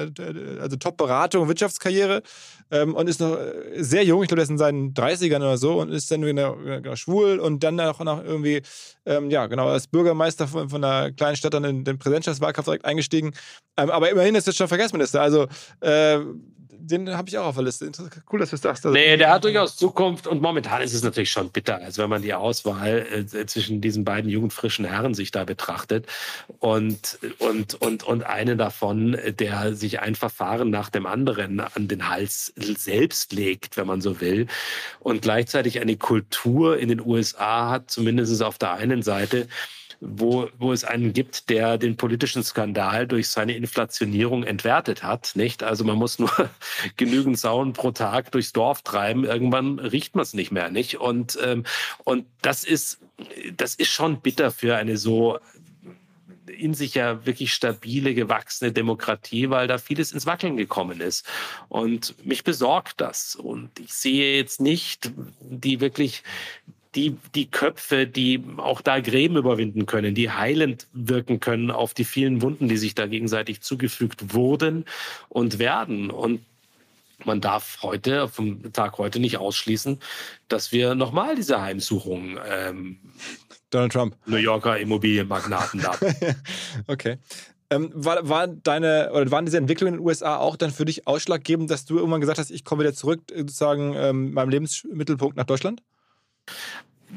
also Top-Beratung, Wirtschaftskarriere ähm, und ist noch sehr jung, ich glaube, der ist in seinen 30ern oder so und ist dann wieder genau, schwul und dann auch noch irgendwie, ähm, ja, genau, als Bürgermeister von, von einer kleinen Stadt dann in den Präsidentschaftswahlkampf direkt eingestiegen. Ähm, aber immerhin ist er schon Verkehrsminister. Also äh, den habe ich auch auf der Liste. Cool, dass du es sagst. Also nee, der hat durchaus Zukunft und momentan ist es natürlich schon bitter, als wenn man die Auswahl äh, zwischen diesen beiden jungen, frischen Herren sich da betrachtet und, und, und, und einen davon, der sich ein Verfahren nach dem anderen an den Hals selbst legt, wenn man so will, und gleichzeitig eine Kultur in den USA hat, zumindest auf der einen Seite, wo, wo es einen gibt, der den politischen Skandal durch seine Inflationierung entwertet hat. Nicht? Also man muss nur genügend Sauen pro Tag durchs Dorf treiben. Irgendwann riecht man es nicht mehr. Nicht? Und, ähm, und das, ist, das ist schon bitter für eine so in sich ja wirklich stabile, gewachsene Demokratie, weil da vieles ins Wackeln gekommen ist. Und mich besorgt das. Und ich sehe jetzt nicht die wirklich die, die Köpfe, die auch da Gräben überwinden können, die heilend wirken können auf die vielen Wunden, die sich da gegenseitig zugefügt wurden und werden. Und man darf heute, vom Tag heute nicht ausschließen, dass wir nochmal diese Heimsuchung ähm, Donald Trump. New Yorker Immobilienmagnaten da. okay. Ähm, war, war deine, oder waren diese Entwicklungen in den USA auch dann für dich ausschlaggebend, dass du irgendwann gesagt hast, ich komme wieder zurück, sozusagen ähm, meinem Lebensmittelpunkt nach Deutschland?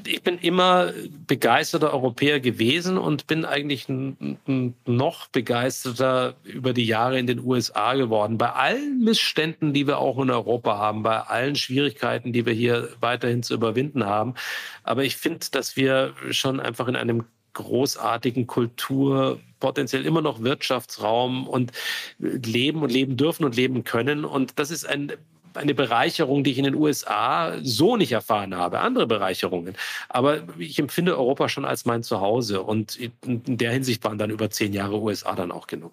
Ich bin immer begeisterter Europäer gewesen und bin eigentlich noch begeisterter über die Jahre in den USA geworden. Bei allen Missständen, die wir auch in Europa haben, bei allen Schwierigkeiten, die wir hier weiterhin zu überwinden haben. Aber ich finde, dass wir schon einfach in einem großartigen Kultur, potenziell immer noch Wirtschaftsraum und leben und leben dürfen und leben können. Und das ist ein eine Bereicherung, die ich in den USA so nicht erfahren habe, andere Bereicherungen. Aber ich empfinde Europa schon als mein Zuhause und in der Hinsicht waren dann über zehn Jahre USA dann auch genug.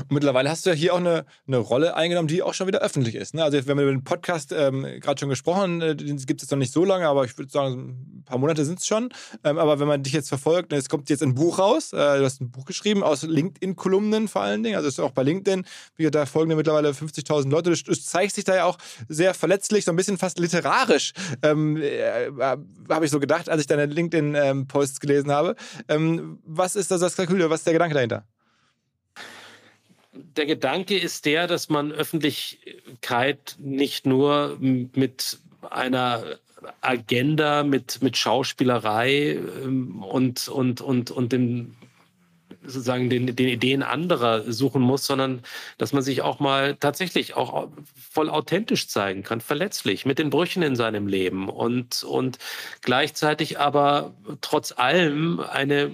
Und mittlerweile hast du ja hier auch eine, eine Rolle eingenommen, die auch schon wieder öffentlich ist. Ne? Also wir haben über den Podcast ähm, gerade schon gesprochen, äh, den gibt es noch nicht so lange, aber ich würde sagen, ein paar Monate sind es schon. Ähm, aber wenn man dich jetzt verfolgt, es kommt jetzt ein Buch raus, äh, du hast ein Buch geschrieben aus LinkedIn-Kolumnen vor allen Dingen, also ist auch bei LinkedIn, wie da folgen mittlerweile 50.000 Leute. Du, du zeigst dich da ja auch sehr verletzlich, so ein bisschen fast literarisch, ähm, äh, habe ich so gedacht, als ich deine LinkedIn-Posts ähm, gelesen habe. Ähm, was ist das, das Kalkül, was ist der Gedanke dahinter? Der Gedanke ist der, dass man Öffentlichkeit nicht nur mit einer Agenda, mit, mit Schauspielerei ähm, und, und, und, und dem sozusagen den, den Ideen anderer suchen muss, sondern dass man sich auch mal tatsächlich auch voll authentisch zeigen kann, verletzlich, mit den Brüchen in seinem Leben und, und gleichzeitig aber trotz allem eine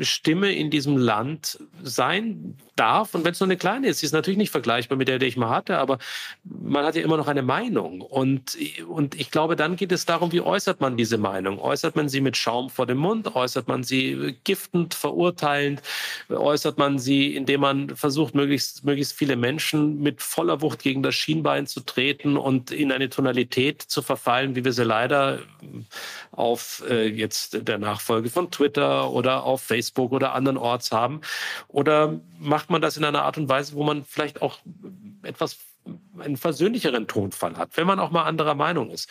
Stimme in diesem Land sein darf. Und wenn es nur eine kleine ist, sie ist natürlich nicht vergleichbar mit der, die ich mal hatte, aber man hat ja immer noch eine Meinung. Und, und ich glaube, dann geht es darum, wie äußert man diese Meinung? Äußert man sie mit Schaum vor dem Mund? Äußert man sie giftend, verurteilend? Äußert man sie, indem man versucht, möglichst, möglichst viele Menschen mit voller Wucht gegen das Schienbein zu treten und in eine Tonalität zu verfallen, wie wir sie leider auf äh, jetzt der Nachfolge von Twitter oder auf Facebook oder anderen Orts haben? Oder macht man das in einer Art und Weise, wo man vielleicht auch etwas einen versöhnlicheren Tonfall hat, wenn man auch mal anderer Meinung ist.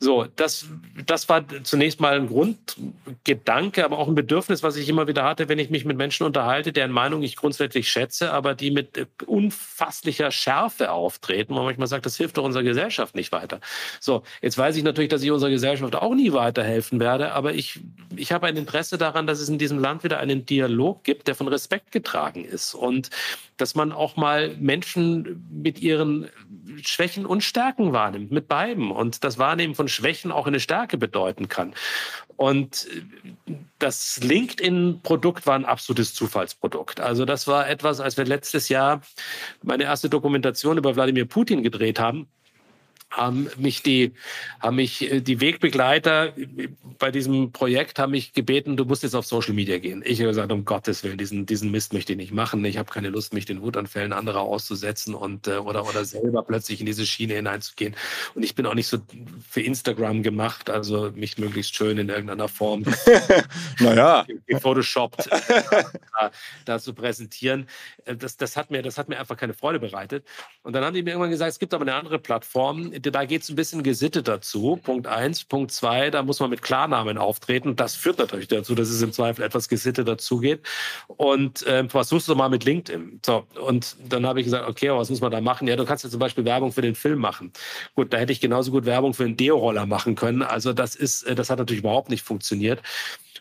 So, das, das war zunächst mal ein Grundgedanke, aber auch ein Bedürfnis, was ich immer wieder hatte, wenn ich mich mit Menschen unterhalte, deren Meinung ich grundsätzlich schätze, aber die mit unfasslicher Schärfe auftreten, wo man manchmal sagt, das hilft doch unserer Gesellschaft nicht weiter. So, jetzt weiß ich natürlich, dass ich unserer Gesellschaft auch nie weiterhelfen werde, aber ich, ich habe ein Interesse daran, dass es in diesem Land wieder einen Dialog gibt, der von Respekt getragen ist und dass man auch mal Menschen mit ihren Schwächen und Stärken wahrnimmt, mit beiden. Und das Wahrnehmen von Schwächen auch eine Stärke bedeuten kann. Und das LinkedIn-Produkt war ein absolutes Zufallsprodukt. Also das war etwas, als wir letztes Jahr meine erste Dokumentation über Wladimir Putin gedreht haben haben mich die, haben mich äh, die Wegbegleiter bei diesem Projekt haben mich gebeten, du musst jetzt auf Social Media gehen. Ich habe gesagt, um Gottes Willen, diesen, diesen Mist möchte ich nicht machen. Ich habe keine Lust, mich den Wutanfällen anderer auszusetzen und äh, oder, oder selber plötzlich in diese Schiene hineinzugehen. Und ich bin auch nicht so für Instagram gemacht, also mich möglichst schön in irgendeiner Form naja. gefotoshoppt äh, da, da zu präsentieren. Das, das, hat mir, das hat mir einfach keine Freude bereitet. Und dann haben die mir irgendwann gesagt, es gibt aber eine andere Plattform, da geht es ein bisschen gesittet dazu. Punkt eins. Punkt zwei, da muss man mit Klarnamen auftreten. Das führt natürlich dazu, dass es im Zweifel etwas gesittet dazugeht. Und äh, versuchst du mal mit LinkedIn. So, und dann habe ich gesagt, okay, was muss man da machen? Ja, du kannst ja zum Beispiel Werbung für den Film machen. Gut, da hätte ich genauso gut Werbung für einen Deo-Roller machen können. Also das ist, äh, das hat natürlich überhaupt nicht funktioniert.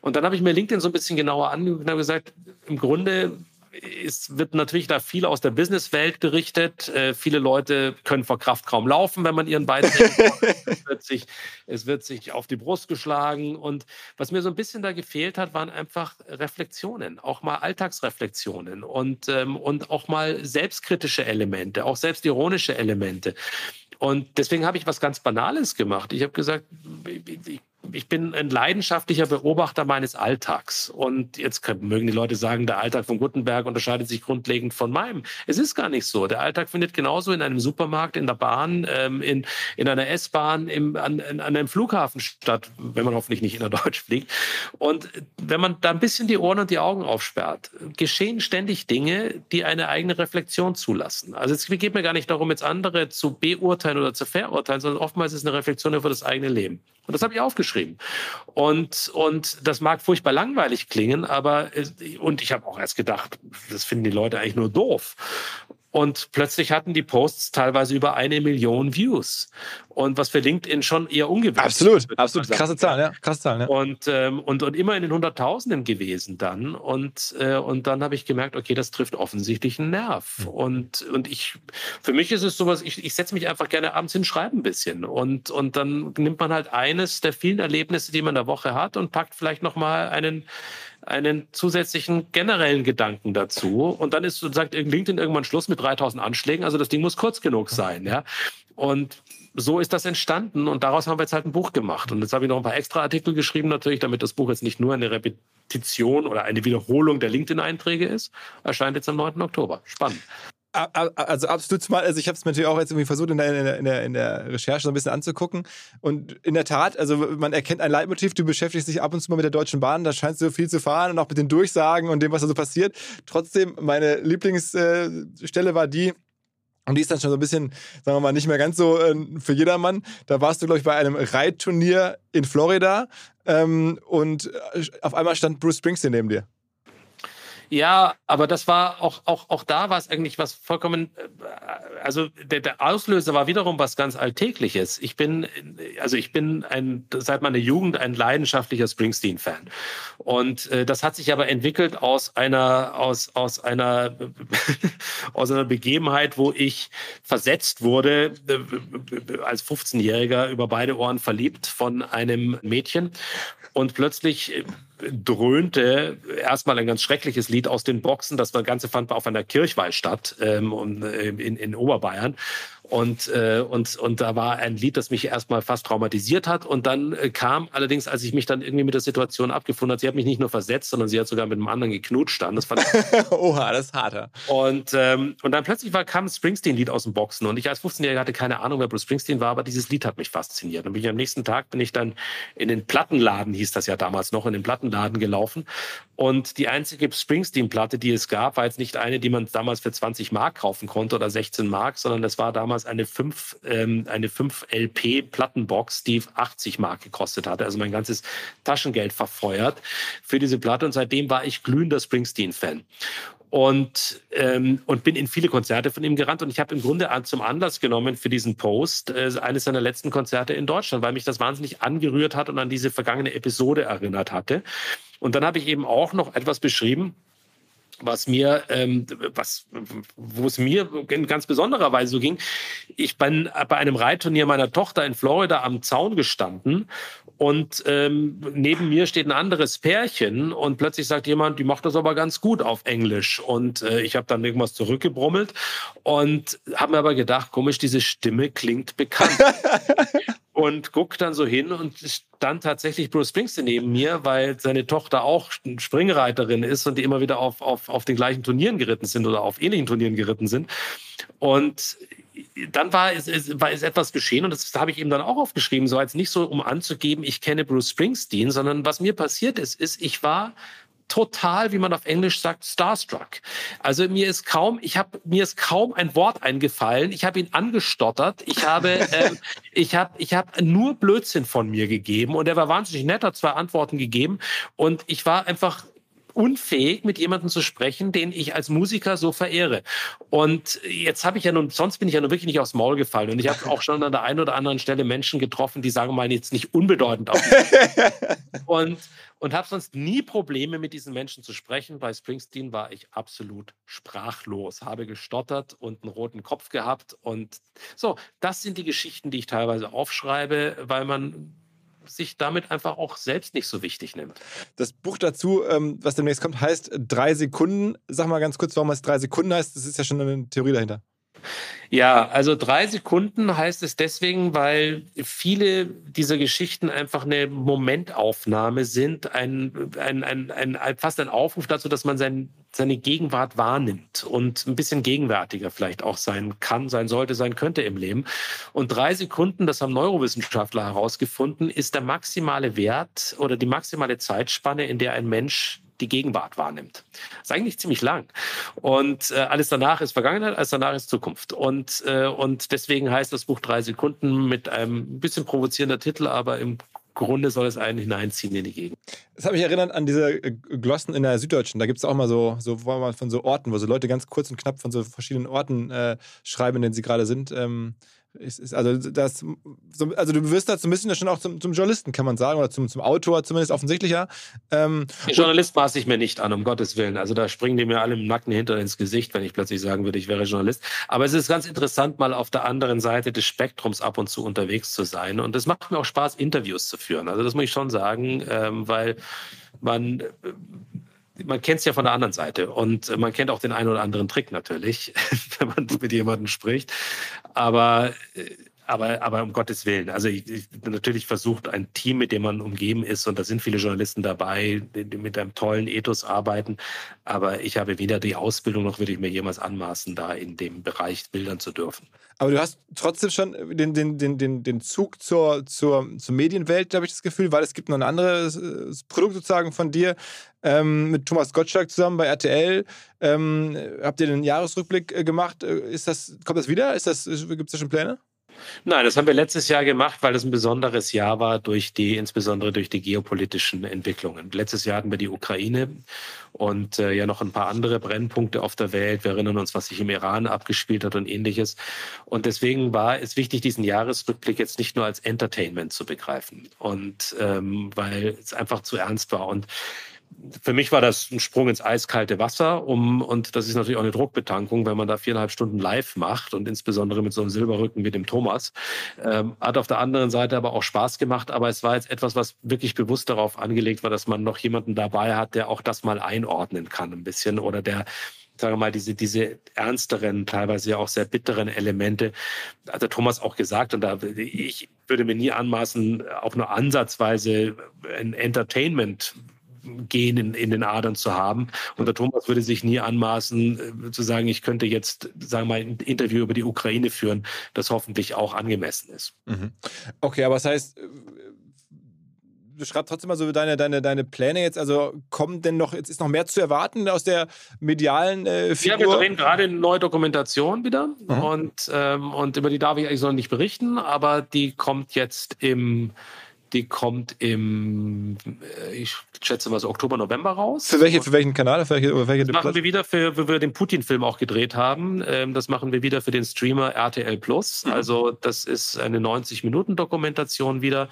Und dann habe ich mir LinkedIn so ein bisschen genauer angeguckt und habe gesagt, im Grunde es wird natürlich da viel aus der Businesswelt berichtet. Äh, viele Leute können vor Kraft kaum laufen, wenn man ihren Beiträgen es, wird sich, es wird sich auf die Brust geschlagen. Und was mir so ein bisschen da gefehlt hat, waren einfach Reflexionen, auch mal Alltagsreflexionen und, ähm, und auch mal selbstkritische Elemente, auch selbstironische Elemente. Und deswegen habe ich was ganz Banales gemacht. Ich habe gesagt, ich bin ein leidenschaftlicher Beobachter meines Alltags. Und jetzt mögen die Leute sagen, der Alltag von Gutenberg unterscheidet sich grundlegend von meinem. Es ist gar nicht so. Der Alltag findet genauso in einem Supermarkt, in der Bahn, ähm, in, in einer S-Bahn, an, an einem Flughafen statt, wenn man hoffentlich nicht innerdeutsch fliegt. Und wenn man da ein bisschen die Ohren und die Augen aufsperrt, geschehen ständig Dinge, die eine eigene Reflexion zulassen. Also es geht mir gar nicht darum, jetzt andere zu beurteilen oder zu verurteilen, sondern oftmals ist es eine Reflexion über das eigene Leben. Und das habe ich aufgeschrieben. Und, und das mag furchtbar langweilig klingen, aber, und ich habe auch erst gedacht, das finden die Leute eigentlich nur doof. Und plötzlich hatten die Posts teilweise über eine Million Views. Und was für LinkedIn schon eher ungewöhnlich Absolut, absolut. Krasse Zahlen, ja. Krasse Zahlen, ja. Und, ähm, und, und immer in den Hunderttausenden gewesen dann. Und, äh, und dann habe ich gemerkt, okay, das trifft offensichtlich einen Nerv. Mhm. Und, und ich, für mich ist es sowas, ich, ich setze mich einfach gerne abends hin, schreibe ein bisschen. Und, und dann nimmt man halt eines der vielen Erlebnisse, die man in der Woche hat und packt vielleicht nochmal einen einen zusätzlichen generellen Gedanken dazu. Und dann ist, sagt LinkedIn irgendwann Schluss mit 3000 Anschlägen. Also das Ding muss kurz genug sein, ja. Und so ist das entstanden und daraus haben wir jetzt halt ein Buch gemacht. Und jetzt habe ich noch ein paar extra Artikel geschrieben natürlich, damit das Buch jetzt nicht nur eine Repetition oder eine Wiederholung der LinkedIn-Einträge ist. Erscheint jetzt am 9. Oktober. Spannend also absolut mal, also ich habe es natürlich auch jetzt irgendwie versucht in der, in, der, in der Recherche so ein bisschen anzugucken und in der Tat, also man erkennt ein Leitmotiv, du beschäftigst dich ab und zu mal mit der Deutschen Bahn, da scheinst du viel zu fahren und auch mit den Durchsagen und dem, was da so passiert. Trotzdem, meine Lieblingsstelle war die, und die ist dann schon so ein bisschen, sagen wir mal, nicht mehr ganz so äh, für jedermann. Da warst du, glaube ich, bei einem Reitturnier in Florida ähm, und äh, auf einmal stand Bruce Springsteen neben dir. Ja, aber das war auch, auch, auch da war es eigentlich was vollkommen, äh, also der, der Auslöser war wiederum was ganz Alltägliches. Ich bin, also ich bin ein, seit meiner Jugend ein leidenschaftlicher Springsteen-Fan. Und äh, das hat sich aber entwickelt aus einer, aus, aus einer, aus einer Begebenheit, wo ich versetzt wurde, äh, als 15-Jähriger über beide Ohren verliebt von einem Mädchen. Und plötzlich äh, dröhnte erstmal ein ganz schreckliches Lied aus den Boxen. Das Ganze fand auf einer Kirchweih statt ähm, äh, in, in Oberbayern. Und, äh, und, und da war ein Lied, das mich erstmal fast traumatisiert hat. Und dann äh, kam allerdings, als ich mich dann irgendwie mit der Situation abgefunden habe, sie hat mich nicht nur versetzt, sondern sie hat sogar mit einem anderen geknutscht dann. Das fand Oha, das ist harter. Und, ähm, und dann plötzlich war, kam ein Springsteen-Lied aus dem Boxen. Und ich als 15-Jähriger hatte keine Ahnung, wer Bruce Springsteen war, aber dieses Lied hat mich fasziniert. Und bin ich am nächsten Tag bin ich dann in den Plattenladen, hieß das ja damals noch, in den Plattenladen gelaufen. Und die einzige Springsteen-Platte, die es gab, war jetzt nicht eine, die man damals für 20 Mark kaufen konnte oder 16 Mark, sondern das war damals eine 5, ähm, eine 5 LP Plattenbox, die 80 Mark gekostet hatte. Also mein ganzes Taschengeld verfeuert für diese Platte. Und seitdem war ich glühender Springsteen-Fan und, ähm, und bin in viele Konzerte von ihm gerannt. Und ich habe im Grunde zum Anlass genommen für diesen Post äh, eines seiner letzten Konzerte in Deutschland, weil mich das wahnsinnig angerührt hat und an diese vergangene Episode erinnert hatte. Und dann habe ich eben auch noch etwas beschrieben, was mir, ähm, was, wo es mir in ganz besonderer Weise so ging. Ich bin bei einem Reitturnier meiner Tochter in Florida am Zaun gestanden und ähm, neben mir steht ein anderes Pärchen und plötzlich sagt jemand, die macht das aber ganz gut auf Englisch und äh, ich habe dann irgendwas zurückgebrummelt und habe mir aber gedacht, komisch, diese Stimme klingt bekannt. und guck dann so hin und stand tatsächlich Bruce Springsteen neben mir, weil seine Tochter auch Springreiterin ist und die immer wieder auf, auf, auf den gleichen Turnieren geritten sind oder auf ähnlichen Turnieren geritten sind. Und dann war es, war es etwas geschehen und das habe ich ihm dann auch aufgeschrieben, so als nicht so, um anzugeben, ich kenne Bruce Springsteen, sondern was mir passiert ist, ist, ich war total, wie man auf Englisch sagt, starstruck. Also mir ist kaum, ich habe mir ist kaum ein Wort eingefallen. Ich habe ihn angestottert. Ich habe, äh, ich habe, ich habe nur Blödsinn von mir gegeben und er war wahnsinnig nett, hat zwei Antworten gegeben und ich war einfach unfähig, mit jemandem zu sprechen, den ich als Musiker so verehre. Und jetzt habe ich ja nun, sonst bin ich ja nun wirklich nicht aufs Maul gefallen. Und ich habe auch schon an der einen oder anderen Stelle Menschen getroffen, die sagen mal jetzt nicht unbedeutend auf. und und habe sonst nie Probleme mit diesen Menschen zu sprechen. Bei Springsteen war ich absolut sprachlos, habe gestottert und einen roten Kopf gehabt. Und so, das sind die Geschichten, die ich teilweise aufschreibe, weil man sich damit einfach auch selbst nicht so wichtig nimmt. Das Buch dazu, ähm, was demnächst kommt, heißt Drei Sekunden. Sag mal ganz kurz, warum es Drei Sekunden heißt. Das ist ja schon eine Theorie dahinter. Ja, also drei Sekunden heißt es deswegen, weil viele dieser Geschichten einfach eine Momentaufnahme sind, ein, ein, ein, ein, fast ein Aufruf dazu, dass man sein, seine Gegenwart wahrnimmt und ein bisschen gegenwärtiger vielleicht auch sein kann, sein sollte, sein könnte im Leben. Und drei Sekunden, das haben Neurowissenschaftler herausgefunden, ist der maximale Wert oder die maximale Zeitspanne, in der ein Mensch die Gegenwart wahrnimmt. Das ist eigentlich ziemlich lang. Und äh, alles danach ist Vergangenheit, alles danach ist Zukunft. Und, äh, und deswegen heißt das Buch drei Sekunden mit einem bisschen provozierender Titel, aber im Grunde soll es einen hineinziehen in die Gegend. Das hat mich erinnert an diese äh, Glossen in der Süddeutschen. Da gibt es auch mal so, so von so Orten, wo so Leute ganz kurz und knapp von so verschiedenen Orten äh, schreiben, in denen sie gerade sind. Ähm, ist, ist, also, das, also du wirst da bisschen schon auch zum, zum, Journalisten, kann man sagen, oder zum, zum Autor zumindest offensichtlicher. Ähm, Journalist maße ich mir nicht an, um Gottes Willen. Also da springen die mir alle im Nacken hinter ins Gesicht, wenn ich plötzlich sagen würde, ich wäre Journalist. Aber es ist ganz interessant, mal auf der anderen Seite des Spektrums ab und zu unterwegs zu sein. Und es macht mir auch Spaß, Interviews zu führen. Also das muss ich schon sagen, ähm, weil man man kennt es ja von der anderen Seite und man kennt auch den einen oder anderen Trick natürlich, wenn man mit jemandem spricht. Aber äh, aber, aber um Gottes Willen. Also ich, ich, natürlich versucht ein Team, mit dem man umgeben ist, und da sind viele Journalisten dabei, die, die mit einem tollen Ethos arbeiten. Aber ich habe weder die Ausbildung noch würde ich mir jemals anmaßen, da in dem Bereich bildern zu dürfen. Aber du hast trotzdem schon den, den, den, den, den Zug zur, zur, zur Medienwelt, habe ich das Gefühl, weil es gibt noch ein anderes äh, Produkt sozusagen von dir ähm, mit Thomas Gottschalk zusammen bei RTL. Ähm, habt ihr den Jahresrückblick äh, gemacht? Äh, ist das, kommt das wieder? Gibt es da schon Pläne? Nein, das haben wir letztes Jahr gemacht, weil es ein besonderes Jahr war durch die, insbesondere durch die geopolitischen Entwicklungen. Letztes Jahr hatten wir die Ukraine und äh, ja noch ein paar andere Brennpunkte auf der Welt. Wir erinnern uns, was sich im Iran abgespielt hat und ähnliches. Und deswegen war es wichtig, diesen Jahresrückblick jetzt nicht nur als Entertainment zu begreifen und ähm, weil es einfach zu ernst war. Und für mich war das ein Sprung ins eiskalte Wasser. Um, und das ist natürlich auch eine Druckbetankung, wenn man da viereinhalb Stunden live macht und insbesondere mit so einem Silberrücken wie dem Thomas. Ähm, hat auf der anderen Seite aber auch Spaß gemacht. Aber es war jetzt etwas, was wirklich bewusst darauf angelegt war, dass man noch jemanden dabei hat, der auch das mal einordnen kann ein bisschen oder der sagen wir mal, diese, diese ernsteren, teilweise ja auch sehr bitteren Elemente, hat der Thomas auch gesagt, und da ich würde mir nie anmaßen, auch nur ansatzweise ein Entertainment Gen in, in den Adern zu haben. Und der Thomas würde sich nie anmaßen, äh, zu sagen, ich könnte jetzt, sagen wir mal, ein Interview über die Ukraine führen, das hoffentlich auch angemessen ist. Mhm. Okay, aber das heißt, äh, beschreib trotzdem mal so deine, deine, deine Pläne jetzt. Also kommen denn noch, jetzt ist noch mehr zu erwarten aus der medialen äh, Figur? Ja, wir drehen gerade eine neue Dokumentation wieder mhm. und, ähm, und über die darf ich eigentlich noch nicht berichten, aber die kommt jetzt im die kommt im, äh, ich schätze mal so Oktober, November raus. Für, welche, für welchen Kanal? Für welche, welche das machen wir wieder, für, wo wir den Putin-Film auch gedreht haben. Ähm, das machen wir wieder für den Streamer RTL Plus. Mhm. Also das ist eine 90-Minuten-Dokumentation wieder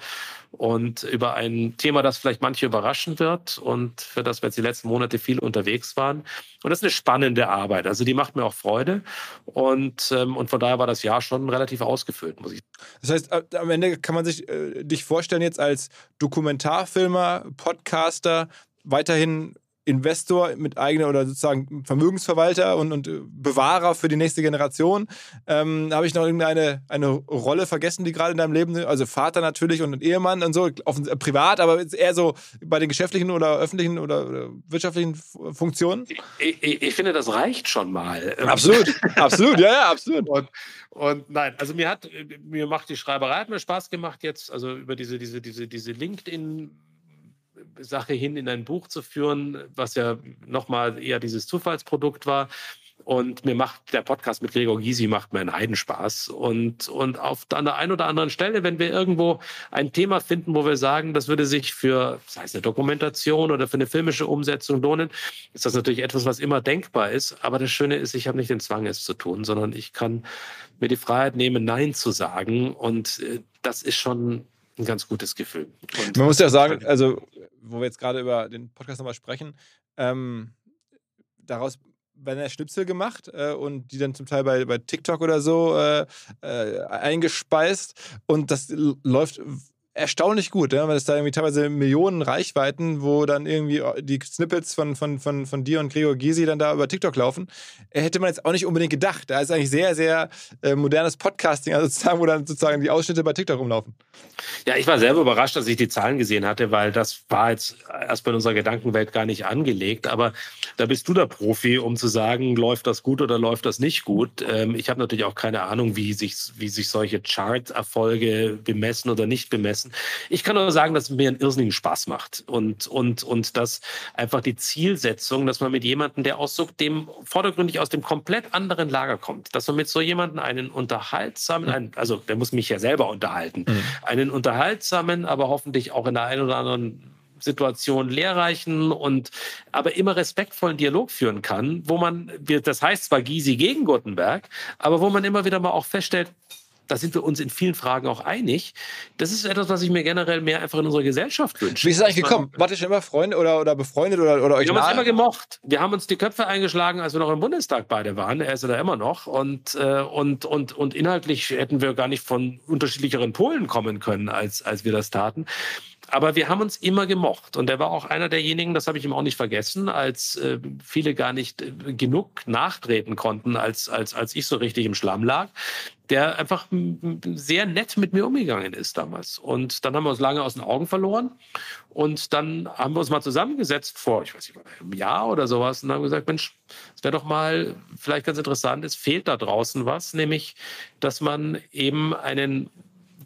und über ein Thema, das vielleicht manche überraschen wird und für das wir jetzt die letzten Monate viel unterwegs waren. Und das ist eine spannende Arbeit. Also die macht mir auch Freude und, ähm, und von daher war das Jahr schon relativ ausgefüllt, muss ich sagen. Das heißt, am Ende kann man sich äh, dich vorstellen jetzt als Dokumentarfilmer, Podcaster, weiterhin Investor mit eigener oder sozusagen Vermögensverwalter und, und Bewahrer für die nächste Generation. Ähm, Habe ich noch irgendeine eine Rolle vergessen, die gerade in deinem Leben, also Vater natürlich und Ehemann und so, offen, äh, privat, aber eher so bei den geschäftlichen oder öffentlichen oder, oder wirtschaftlichen Funktionen? Ich, ich, ich, finde, das reicht schon mal. Absolut, absolut, ja, ja, absolut. Und, und nein, also mir hat, mir macht die Schreiberei, hat mir Spaß gemacht jetzt, also über diese, diese, diese, diese LinkedIn- Sache hin in ein Buch zu führen, was ja nochmal eher dieses Zufallsprodukt war. Und mir macht der Podcast mit Gregor Gysi macht mir einen Heidenspaß. Und, und auf an der einen oder anderen Stelle, wenn wir irgendwo ein Thema finden, wo wir sagen, das würde sich für, sei es eine Dokumentation oder für eine filmische Umsetzung lohnen, ist das natürlich etwas, was immer denkbar ist. Aber das Schöne ist, ich habe nicht den Zwang, es zu tun, sondern ich kann mir die Freiheit nehmen, Nein zu sagen. Und äh, das ist schon ein ganz gutes Gefühl. Und Man muss ja sagen, also, wo wir jetzt gerade über den Podcast nochmal sprechen, ähm, daraus werden ja Schnipsel gemacht äh, und die dann zum Teil bei, bei TikTok oder so äh, äh, eingespeist. Und das läuft erstaunlich gut, ja? weil es da irgendwie teilweise Millionen Reichweiten, wo dann irgendwie die Snippets von, von, von, von dir und Gregor Gysi dann da über TikTok laufen, äh, hätte man jetzt auch nicht unbedingt gedacht. Da ist eigentlich sehr, sehr äh, modernes Podcasting, also sozusagen, wo dann sozusagen die Ausschnitte bei TikTok rumlaufen. Ja, ich war selber überrascht, dass ich die Zahlen gesehen hatte, weil das war jetzt erstmal in unserer Gedankenwelt gar nicht angelegt. Aber da bist du der Profi, um zu sagen, läuft das gut oder läuft das nicht gut. Ähm, ich habe natürlich auch keine Ahnung, wie sich, wie sich solche Chart-Erfolge bemessen oder nicht bemessen lassen. Ich kann nur sagen, dass es mir einen irrsinnigen Spaß macht und, und, und dass einfach die Zielsetzung, dass man mit jemandem, der aus so dem vordergründig aus dem komplett anderen Lager kommt, dass man mit so jemandem einen unterhaltsamen, einen, also der muss mich ja selber unterhalten, mhm. einen unterhaltsamen, aber hoffentlich auch in der einen oder anderen Situation lehrreichen und aber immer respektvollen Dialog führen kann, wo man, das heißt zwar Gysi gegen Gutenberg, aber wo man immer wieder mal auch feststellt, da sind wir uns in vielen Fragen auch einig. Das ist etwas, was ich mir generell mehr einfach in unserer Gesellschaft wünsche. Wie ist es eigentlich gekommen? Wart ihr schon immer Freunde oder, oder befreundet oder, oder euch Wir haben uns immer gemocht. Wir haben uns die Köpfe eingeschlagen, als wir noch im Bundestag beide waren. Er ist ja da immer noch. Und, äh, und, und, und inhaltlich hätten wir gar nicht von unterschiedlicheren Polen kommen können, als, als wir das taten. Aber wir haben uns immer gemocht. Und er war auch einer derjenigen, das habe ich ihm auch nicht vergessen, als äh, viele gar nicht äh, genug nachtreten konnten, als, als, als ich so richtig im Schlamm lag, der einfach sehr nett mit mir umgegangen ist damals. Und dann haben wir uns lange aus den Augen verloren. Und dann haben wir uns mal zusammengesetzt vor, ich weiß nicht, einem Jahr oder sowas und haben gesagt, Mensch, es wäre doch mal vielleicht ganz interessant, es fehlt da draußen was, nämlich, dass man eben einen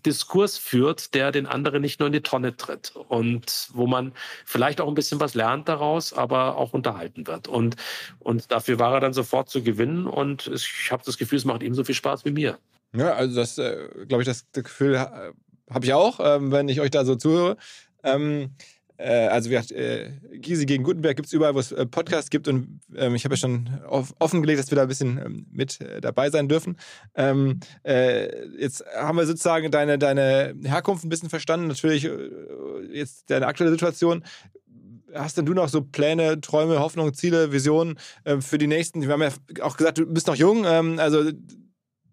Diskurs führt, der den anderen nicht nur in die Tonne tritt und wo man vielleicht auch ein bisschen was lernt daraus, aber auch unterhalten wird. Und, und dafür war er dann sofort zu gewinnen und ich habe das Gefühl, es macht ihm so viel Spaß wie mir. Ja, also das, äh, glaube ich, das, Gefühl äh, habe ich auch, ähm, wenn ich euch da so zuhöre. Ähm, äh, also wie gesagt, äh, Gysi gegen Gutenberg gibt es überall, wo es äh, Podcasts gibt und ähm, ich habe ja schon auf, offengelegt, dass wir da ein bisschen ähm, mit äh, dabei sein dürfen. Ähm, äh, jetzt haben wir sozusagen deine, deine Herkunft ein bisschen verstanden, natürlich äh, jetzt deine aktuelle Situation. Hast denn du noch so Pläne, Träume, Hoffnungen, Ziele, Visionen ähm, für die nächsten? Wir haben ja auch gesagt, du bist noch jung, ähm, also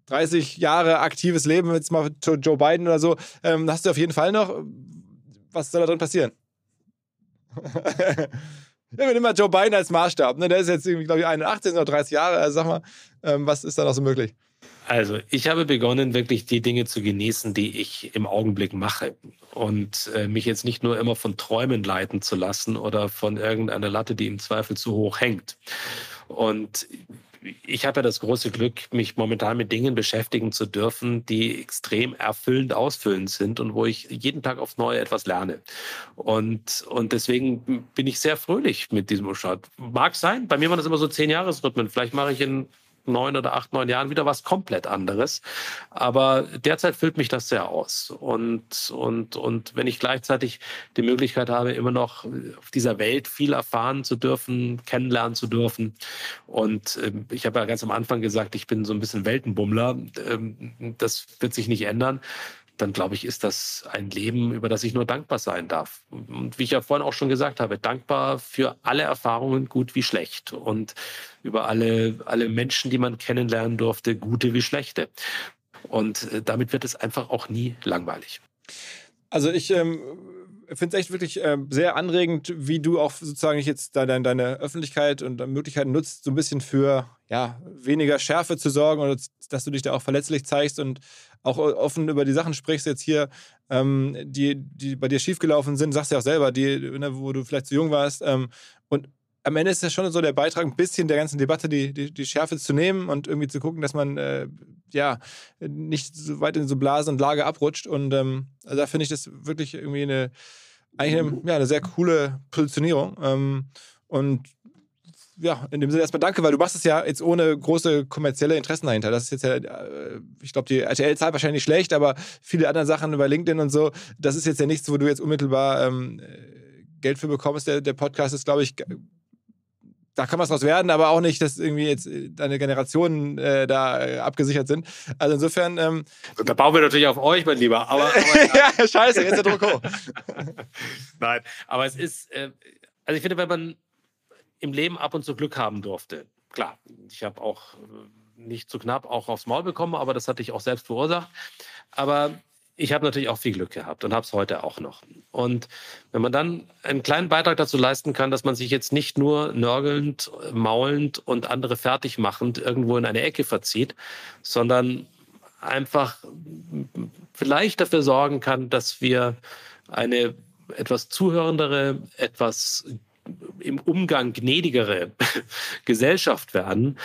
30 Jahre aktives Leben, jetzt mal Joe Biden oder so, ähm, hast du auf jeden Fall noch. Was soll da drin passieren? Ja, wir nehmen mal Joe Biden als Maßstab. Ne? Der ist jetzt, glaube ich, 81 oder 30 Jahre. Also sag mal, ähm, was ist da noch so möglich? Also, ich habe begonnen, wirklich die Dinge zu genießen, die ich im Augenblick mache. Und äh, mich jetzt nicht nur immer von Träumen leiten zu lassen oder von irgendeiner Latte, die im Zweifel zu hoch hängt. Und ich habe ja das große Glück, mich momentan mit Dingen beschäftigen zu dürfen, die extrem erfüllend, ausfüllend sind und wo ich jeden Tag aufs Neue etwas lerne. Und, und deswegen bin ich sehr fröhlich mit diesem Start. Mag sein, bei mir waren das immer so zehn Jahresrhythmen. Vielleicht mache ich in neun oder acht, neun Jahren wieder was komplett anderes. Aber derzeit füllt mich das sehr aus. Und, und, und wenn ich gleichzeitig die Möglichkeit habe, immer noch auf dieser Welt viel erfahren zu dürfen, kennenlernen zu dürfen. Und äh, ich habe ja ganz am Anfang gesagt, ich bin so ein bisschen Weltenbummler. Ähm, das wird sich nicht ändern dann glaube ich, ist das ein Leben, über das ich nur dankbar sein darf. Und wie ich ja vorhin auch schon gesagt habe, dankbar für alle Erfahrungen, gut wie schlecht. Und über alle, alle Menschen, die man kennenlernen durfte, gute wie schlechte. Und äh, damit wird es einfach auch nie langweilig. Also ich ähm, finde es echt wirklich äh, sehr anregend, wie du auch sozusagen jetzt deine, deine Öffentlichkeit und Möglichkeiten nutzt, so ein bisschen für ja, weniger Schärfe zu sorgen und dass du dich da auch verletzlich zeigst und auch offen über die Sachen sprichst, jetzt hier, ähm, die, die bei dir schiefgelaufen sind, sagst du ja auch selber, die, ne, wo du vielleicht zu jung warst. Ähm, und am Ende ist das schon so der Beitrag, ein bisschen der ganzen Debatte die, die, die Schärfe zu nehmen und irgendwie zu gucken, dass man äh, ja nicht so weit in so Blase und Lage abrutscht. Und ähm, also da finde ich das wirklich irgendwie eine eigentlich eine, ja, eine sehr coole Positionierung. Ähm, und ja, in dem Sinne erstmal danke, weil du machst es ja jetzt ohne große kommerzielle Interessen dahinter. Das ist jetzt ja, äh, ich glaube, die RTL-Zahl wahrscheinlich schlecht, aber viele andere Sachen über LinkedIn und so, das ist jetzt ja nichts, wo du jetzt unmittelbar ähm, Geld für bekommst. Der, der Podcast ist, glaube ich, da kann was draus werden, aber auch nicht, dass irgendwie jetzt äh, deine Generationen äh, da äh, abgesichert sind. Also insofern. Ähm, da bauen wir natürlich auf euch, mein Lieber. Aber, aber ja, scheiße, jetzt der Druck hoch. Nein, aber es ist, äh, also ich finde, wenn man im Leben ab und zu Glück haben durfte. Klar, ich habe auch äh, nicht zu knapp auch aufs Maul bekommen, aber das hatte ich auch selbst verursacht. Aber ich habe natürlich auch viel Glück gehabt und habe es heute auch noch. Und wenn man dann einen kleinen Beitrag dazu leisten kann, dass man sich jetzt nicht nur nörgelnd, maulend und andere fertig machend irgendwo in eine Ecke verzieht, sondern einfach vielleicht dafür sorgen kann, dass wir eine etwas zuhörendere, etwas im Umgang gnädigere Gesellschaft werden,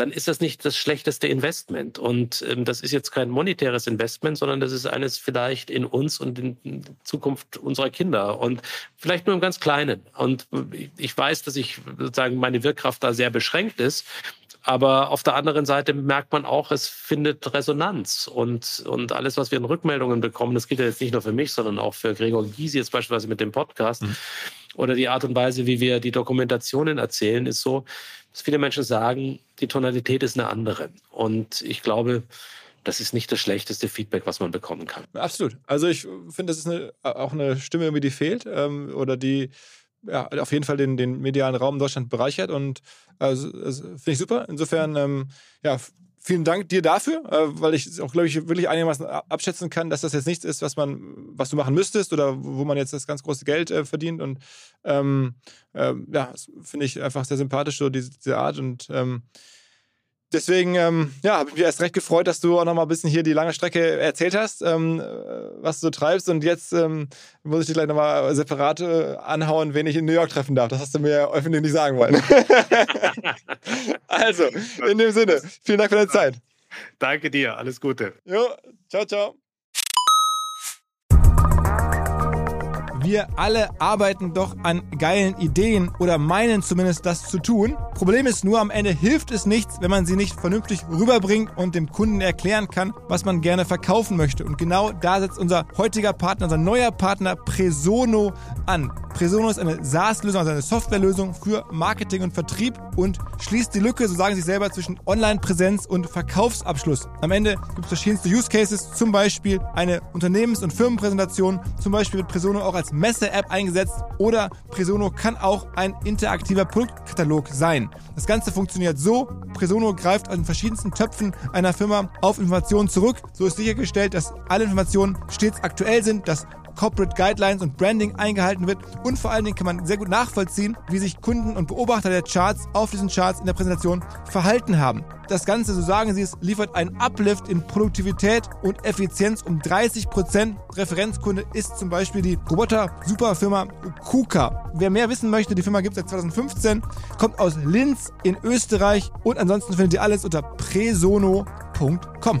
dann ist das nicht das schlechteste Investment. Und ähm, das ist jetzt kein monetäres Investment, sondern das ist eines vielleicht in uns und in Zukunft unserer Kinder und vielleicht nur im ganz Kleinen. Und ich weiß, dass ich sozusagen meine Wirkkraft da sehr beschränkt ist. Aber auf der anderen Seite merkt man auch, es findet Resonanz. Und, und alles, was wir in Rückmeldungen bekommen, das gilt ja jetzt nicht nur für mich, sondern auch für Gregor Gysi jetzt beispielsweise mit dem Podcast. Mhm oder die Art und Weise, wie wir die Dokumentationen erzählen, ist so, dass viele Menschen sagen, die Tonalität ist eine andere. Und ich glaube, das ist nicht das schlechteste Feedback, was man bekommen kann. Absolut. Also ich finde, das ist eine, auch eine Stimme, die fehlt ähm, oder die ja, auf jeden Fall den, den medialen Raum in Deutschland bereichert und also, finde ich super. Insofern, ähm, ja, vielen Dank dir dafür, äh, weil ich auch, glaube ich, wirklich einigermaßen abschätzen kann, dass das jetzt nichts ist, was man, was du machen müsstest oder wo man jetzt das ganz große Geld äh, verdient. Und ähm, äh, ja, finde ich einfach sehr sympathisch, so diese, diese Art. Und ähm, deswegen, ähm, ja, habe ich mich erst recht gefreut, dass du auch noch mal ein bisschen hier die lange Strecke erzählt hast, ähm, was du so treibst. Und jetzt ähm, muss ich dir gleich noch mal separat äh, anhauen, wen ich in New York treffen darf. Das hast du mir öffentlich nicht sagen wollen. also, in dem Sinne, vielen Dank für deine Zeit. Danke dir, alles Gute. Jo, ciao, ciao. Wir alle arbeiten doch an geilen Ideen oder meinen zumindest das zu tun. Problem ist nur, am Ende hilft es nichts, wenn man sie nicht vernünftig rüberbringt und dem Kunden erklären kann, was man gerne verkaufen möchte. Und genau da setzt unser heutiger Partner, unser neuer Partner Presono an. Presono ist eine SaaS-Lösung, also eine Softwarelösung für Marketing und Vertrieb und schließt die Lücke, so sagen sie selber, zwischen Online-Präsenz und Verkaufsabschluss. Am Ende gibt es verschiedenste Use Cases, zum Beispiel eine Unternehmens- und Firmenpräsentation. Zum Beispiel wird Presono auch als Messe-App eingesetzt oder Presono kann auch ein interaktiver Produktkatalog sein. Das Ganze funktioniert so, Presono greift an verschiedensten Töpfen einer Firma auf Informationen zurück. So ist sichergestellt, dass alle Informationen stets aktuell sind, dass Corporate Guidelines und Branding eingehalten wird und vor allen Dingen kann man sehr gut nachvollziehen, wie sich Kunden und Beobachter der Charts auf diesen Charts in der Präsentation verhalten haben. Das Ganze, so sagen sie es, liefert einen Uplift in Produktivität und Effizienz um 30%. Referenzkunde ist zum Beispiel die Roboter-Superfirma KUKA. Wer mehr wissen möchte, die Firma gibt es seit 2015, kommt aus Linz in Österreich und ansonsten findet ihr alles unter presono.com.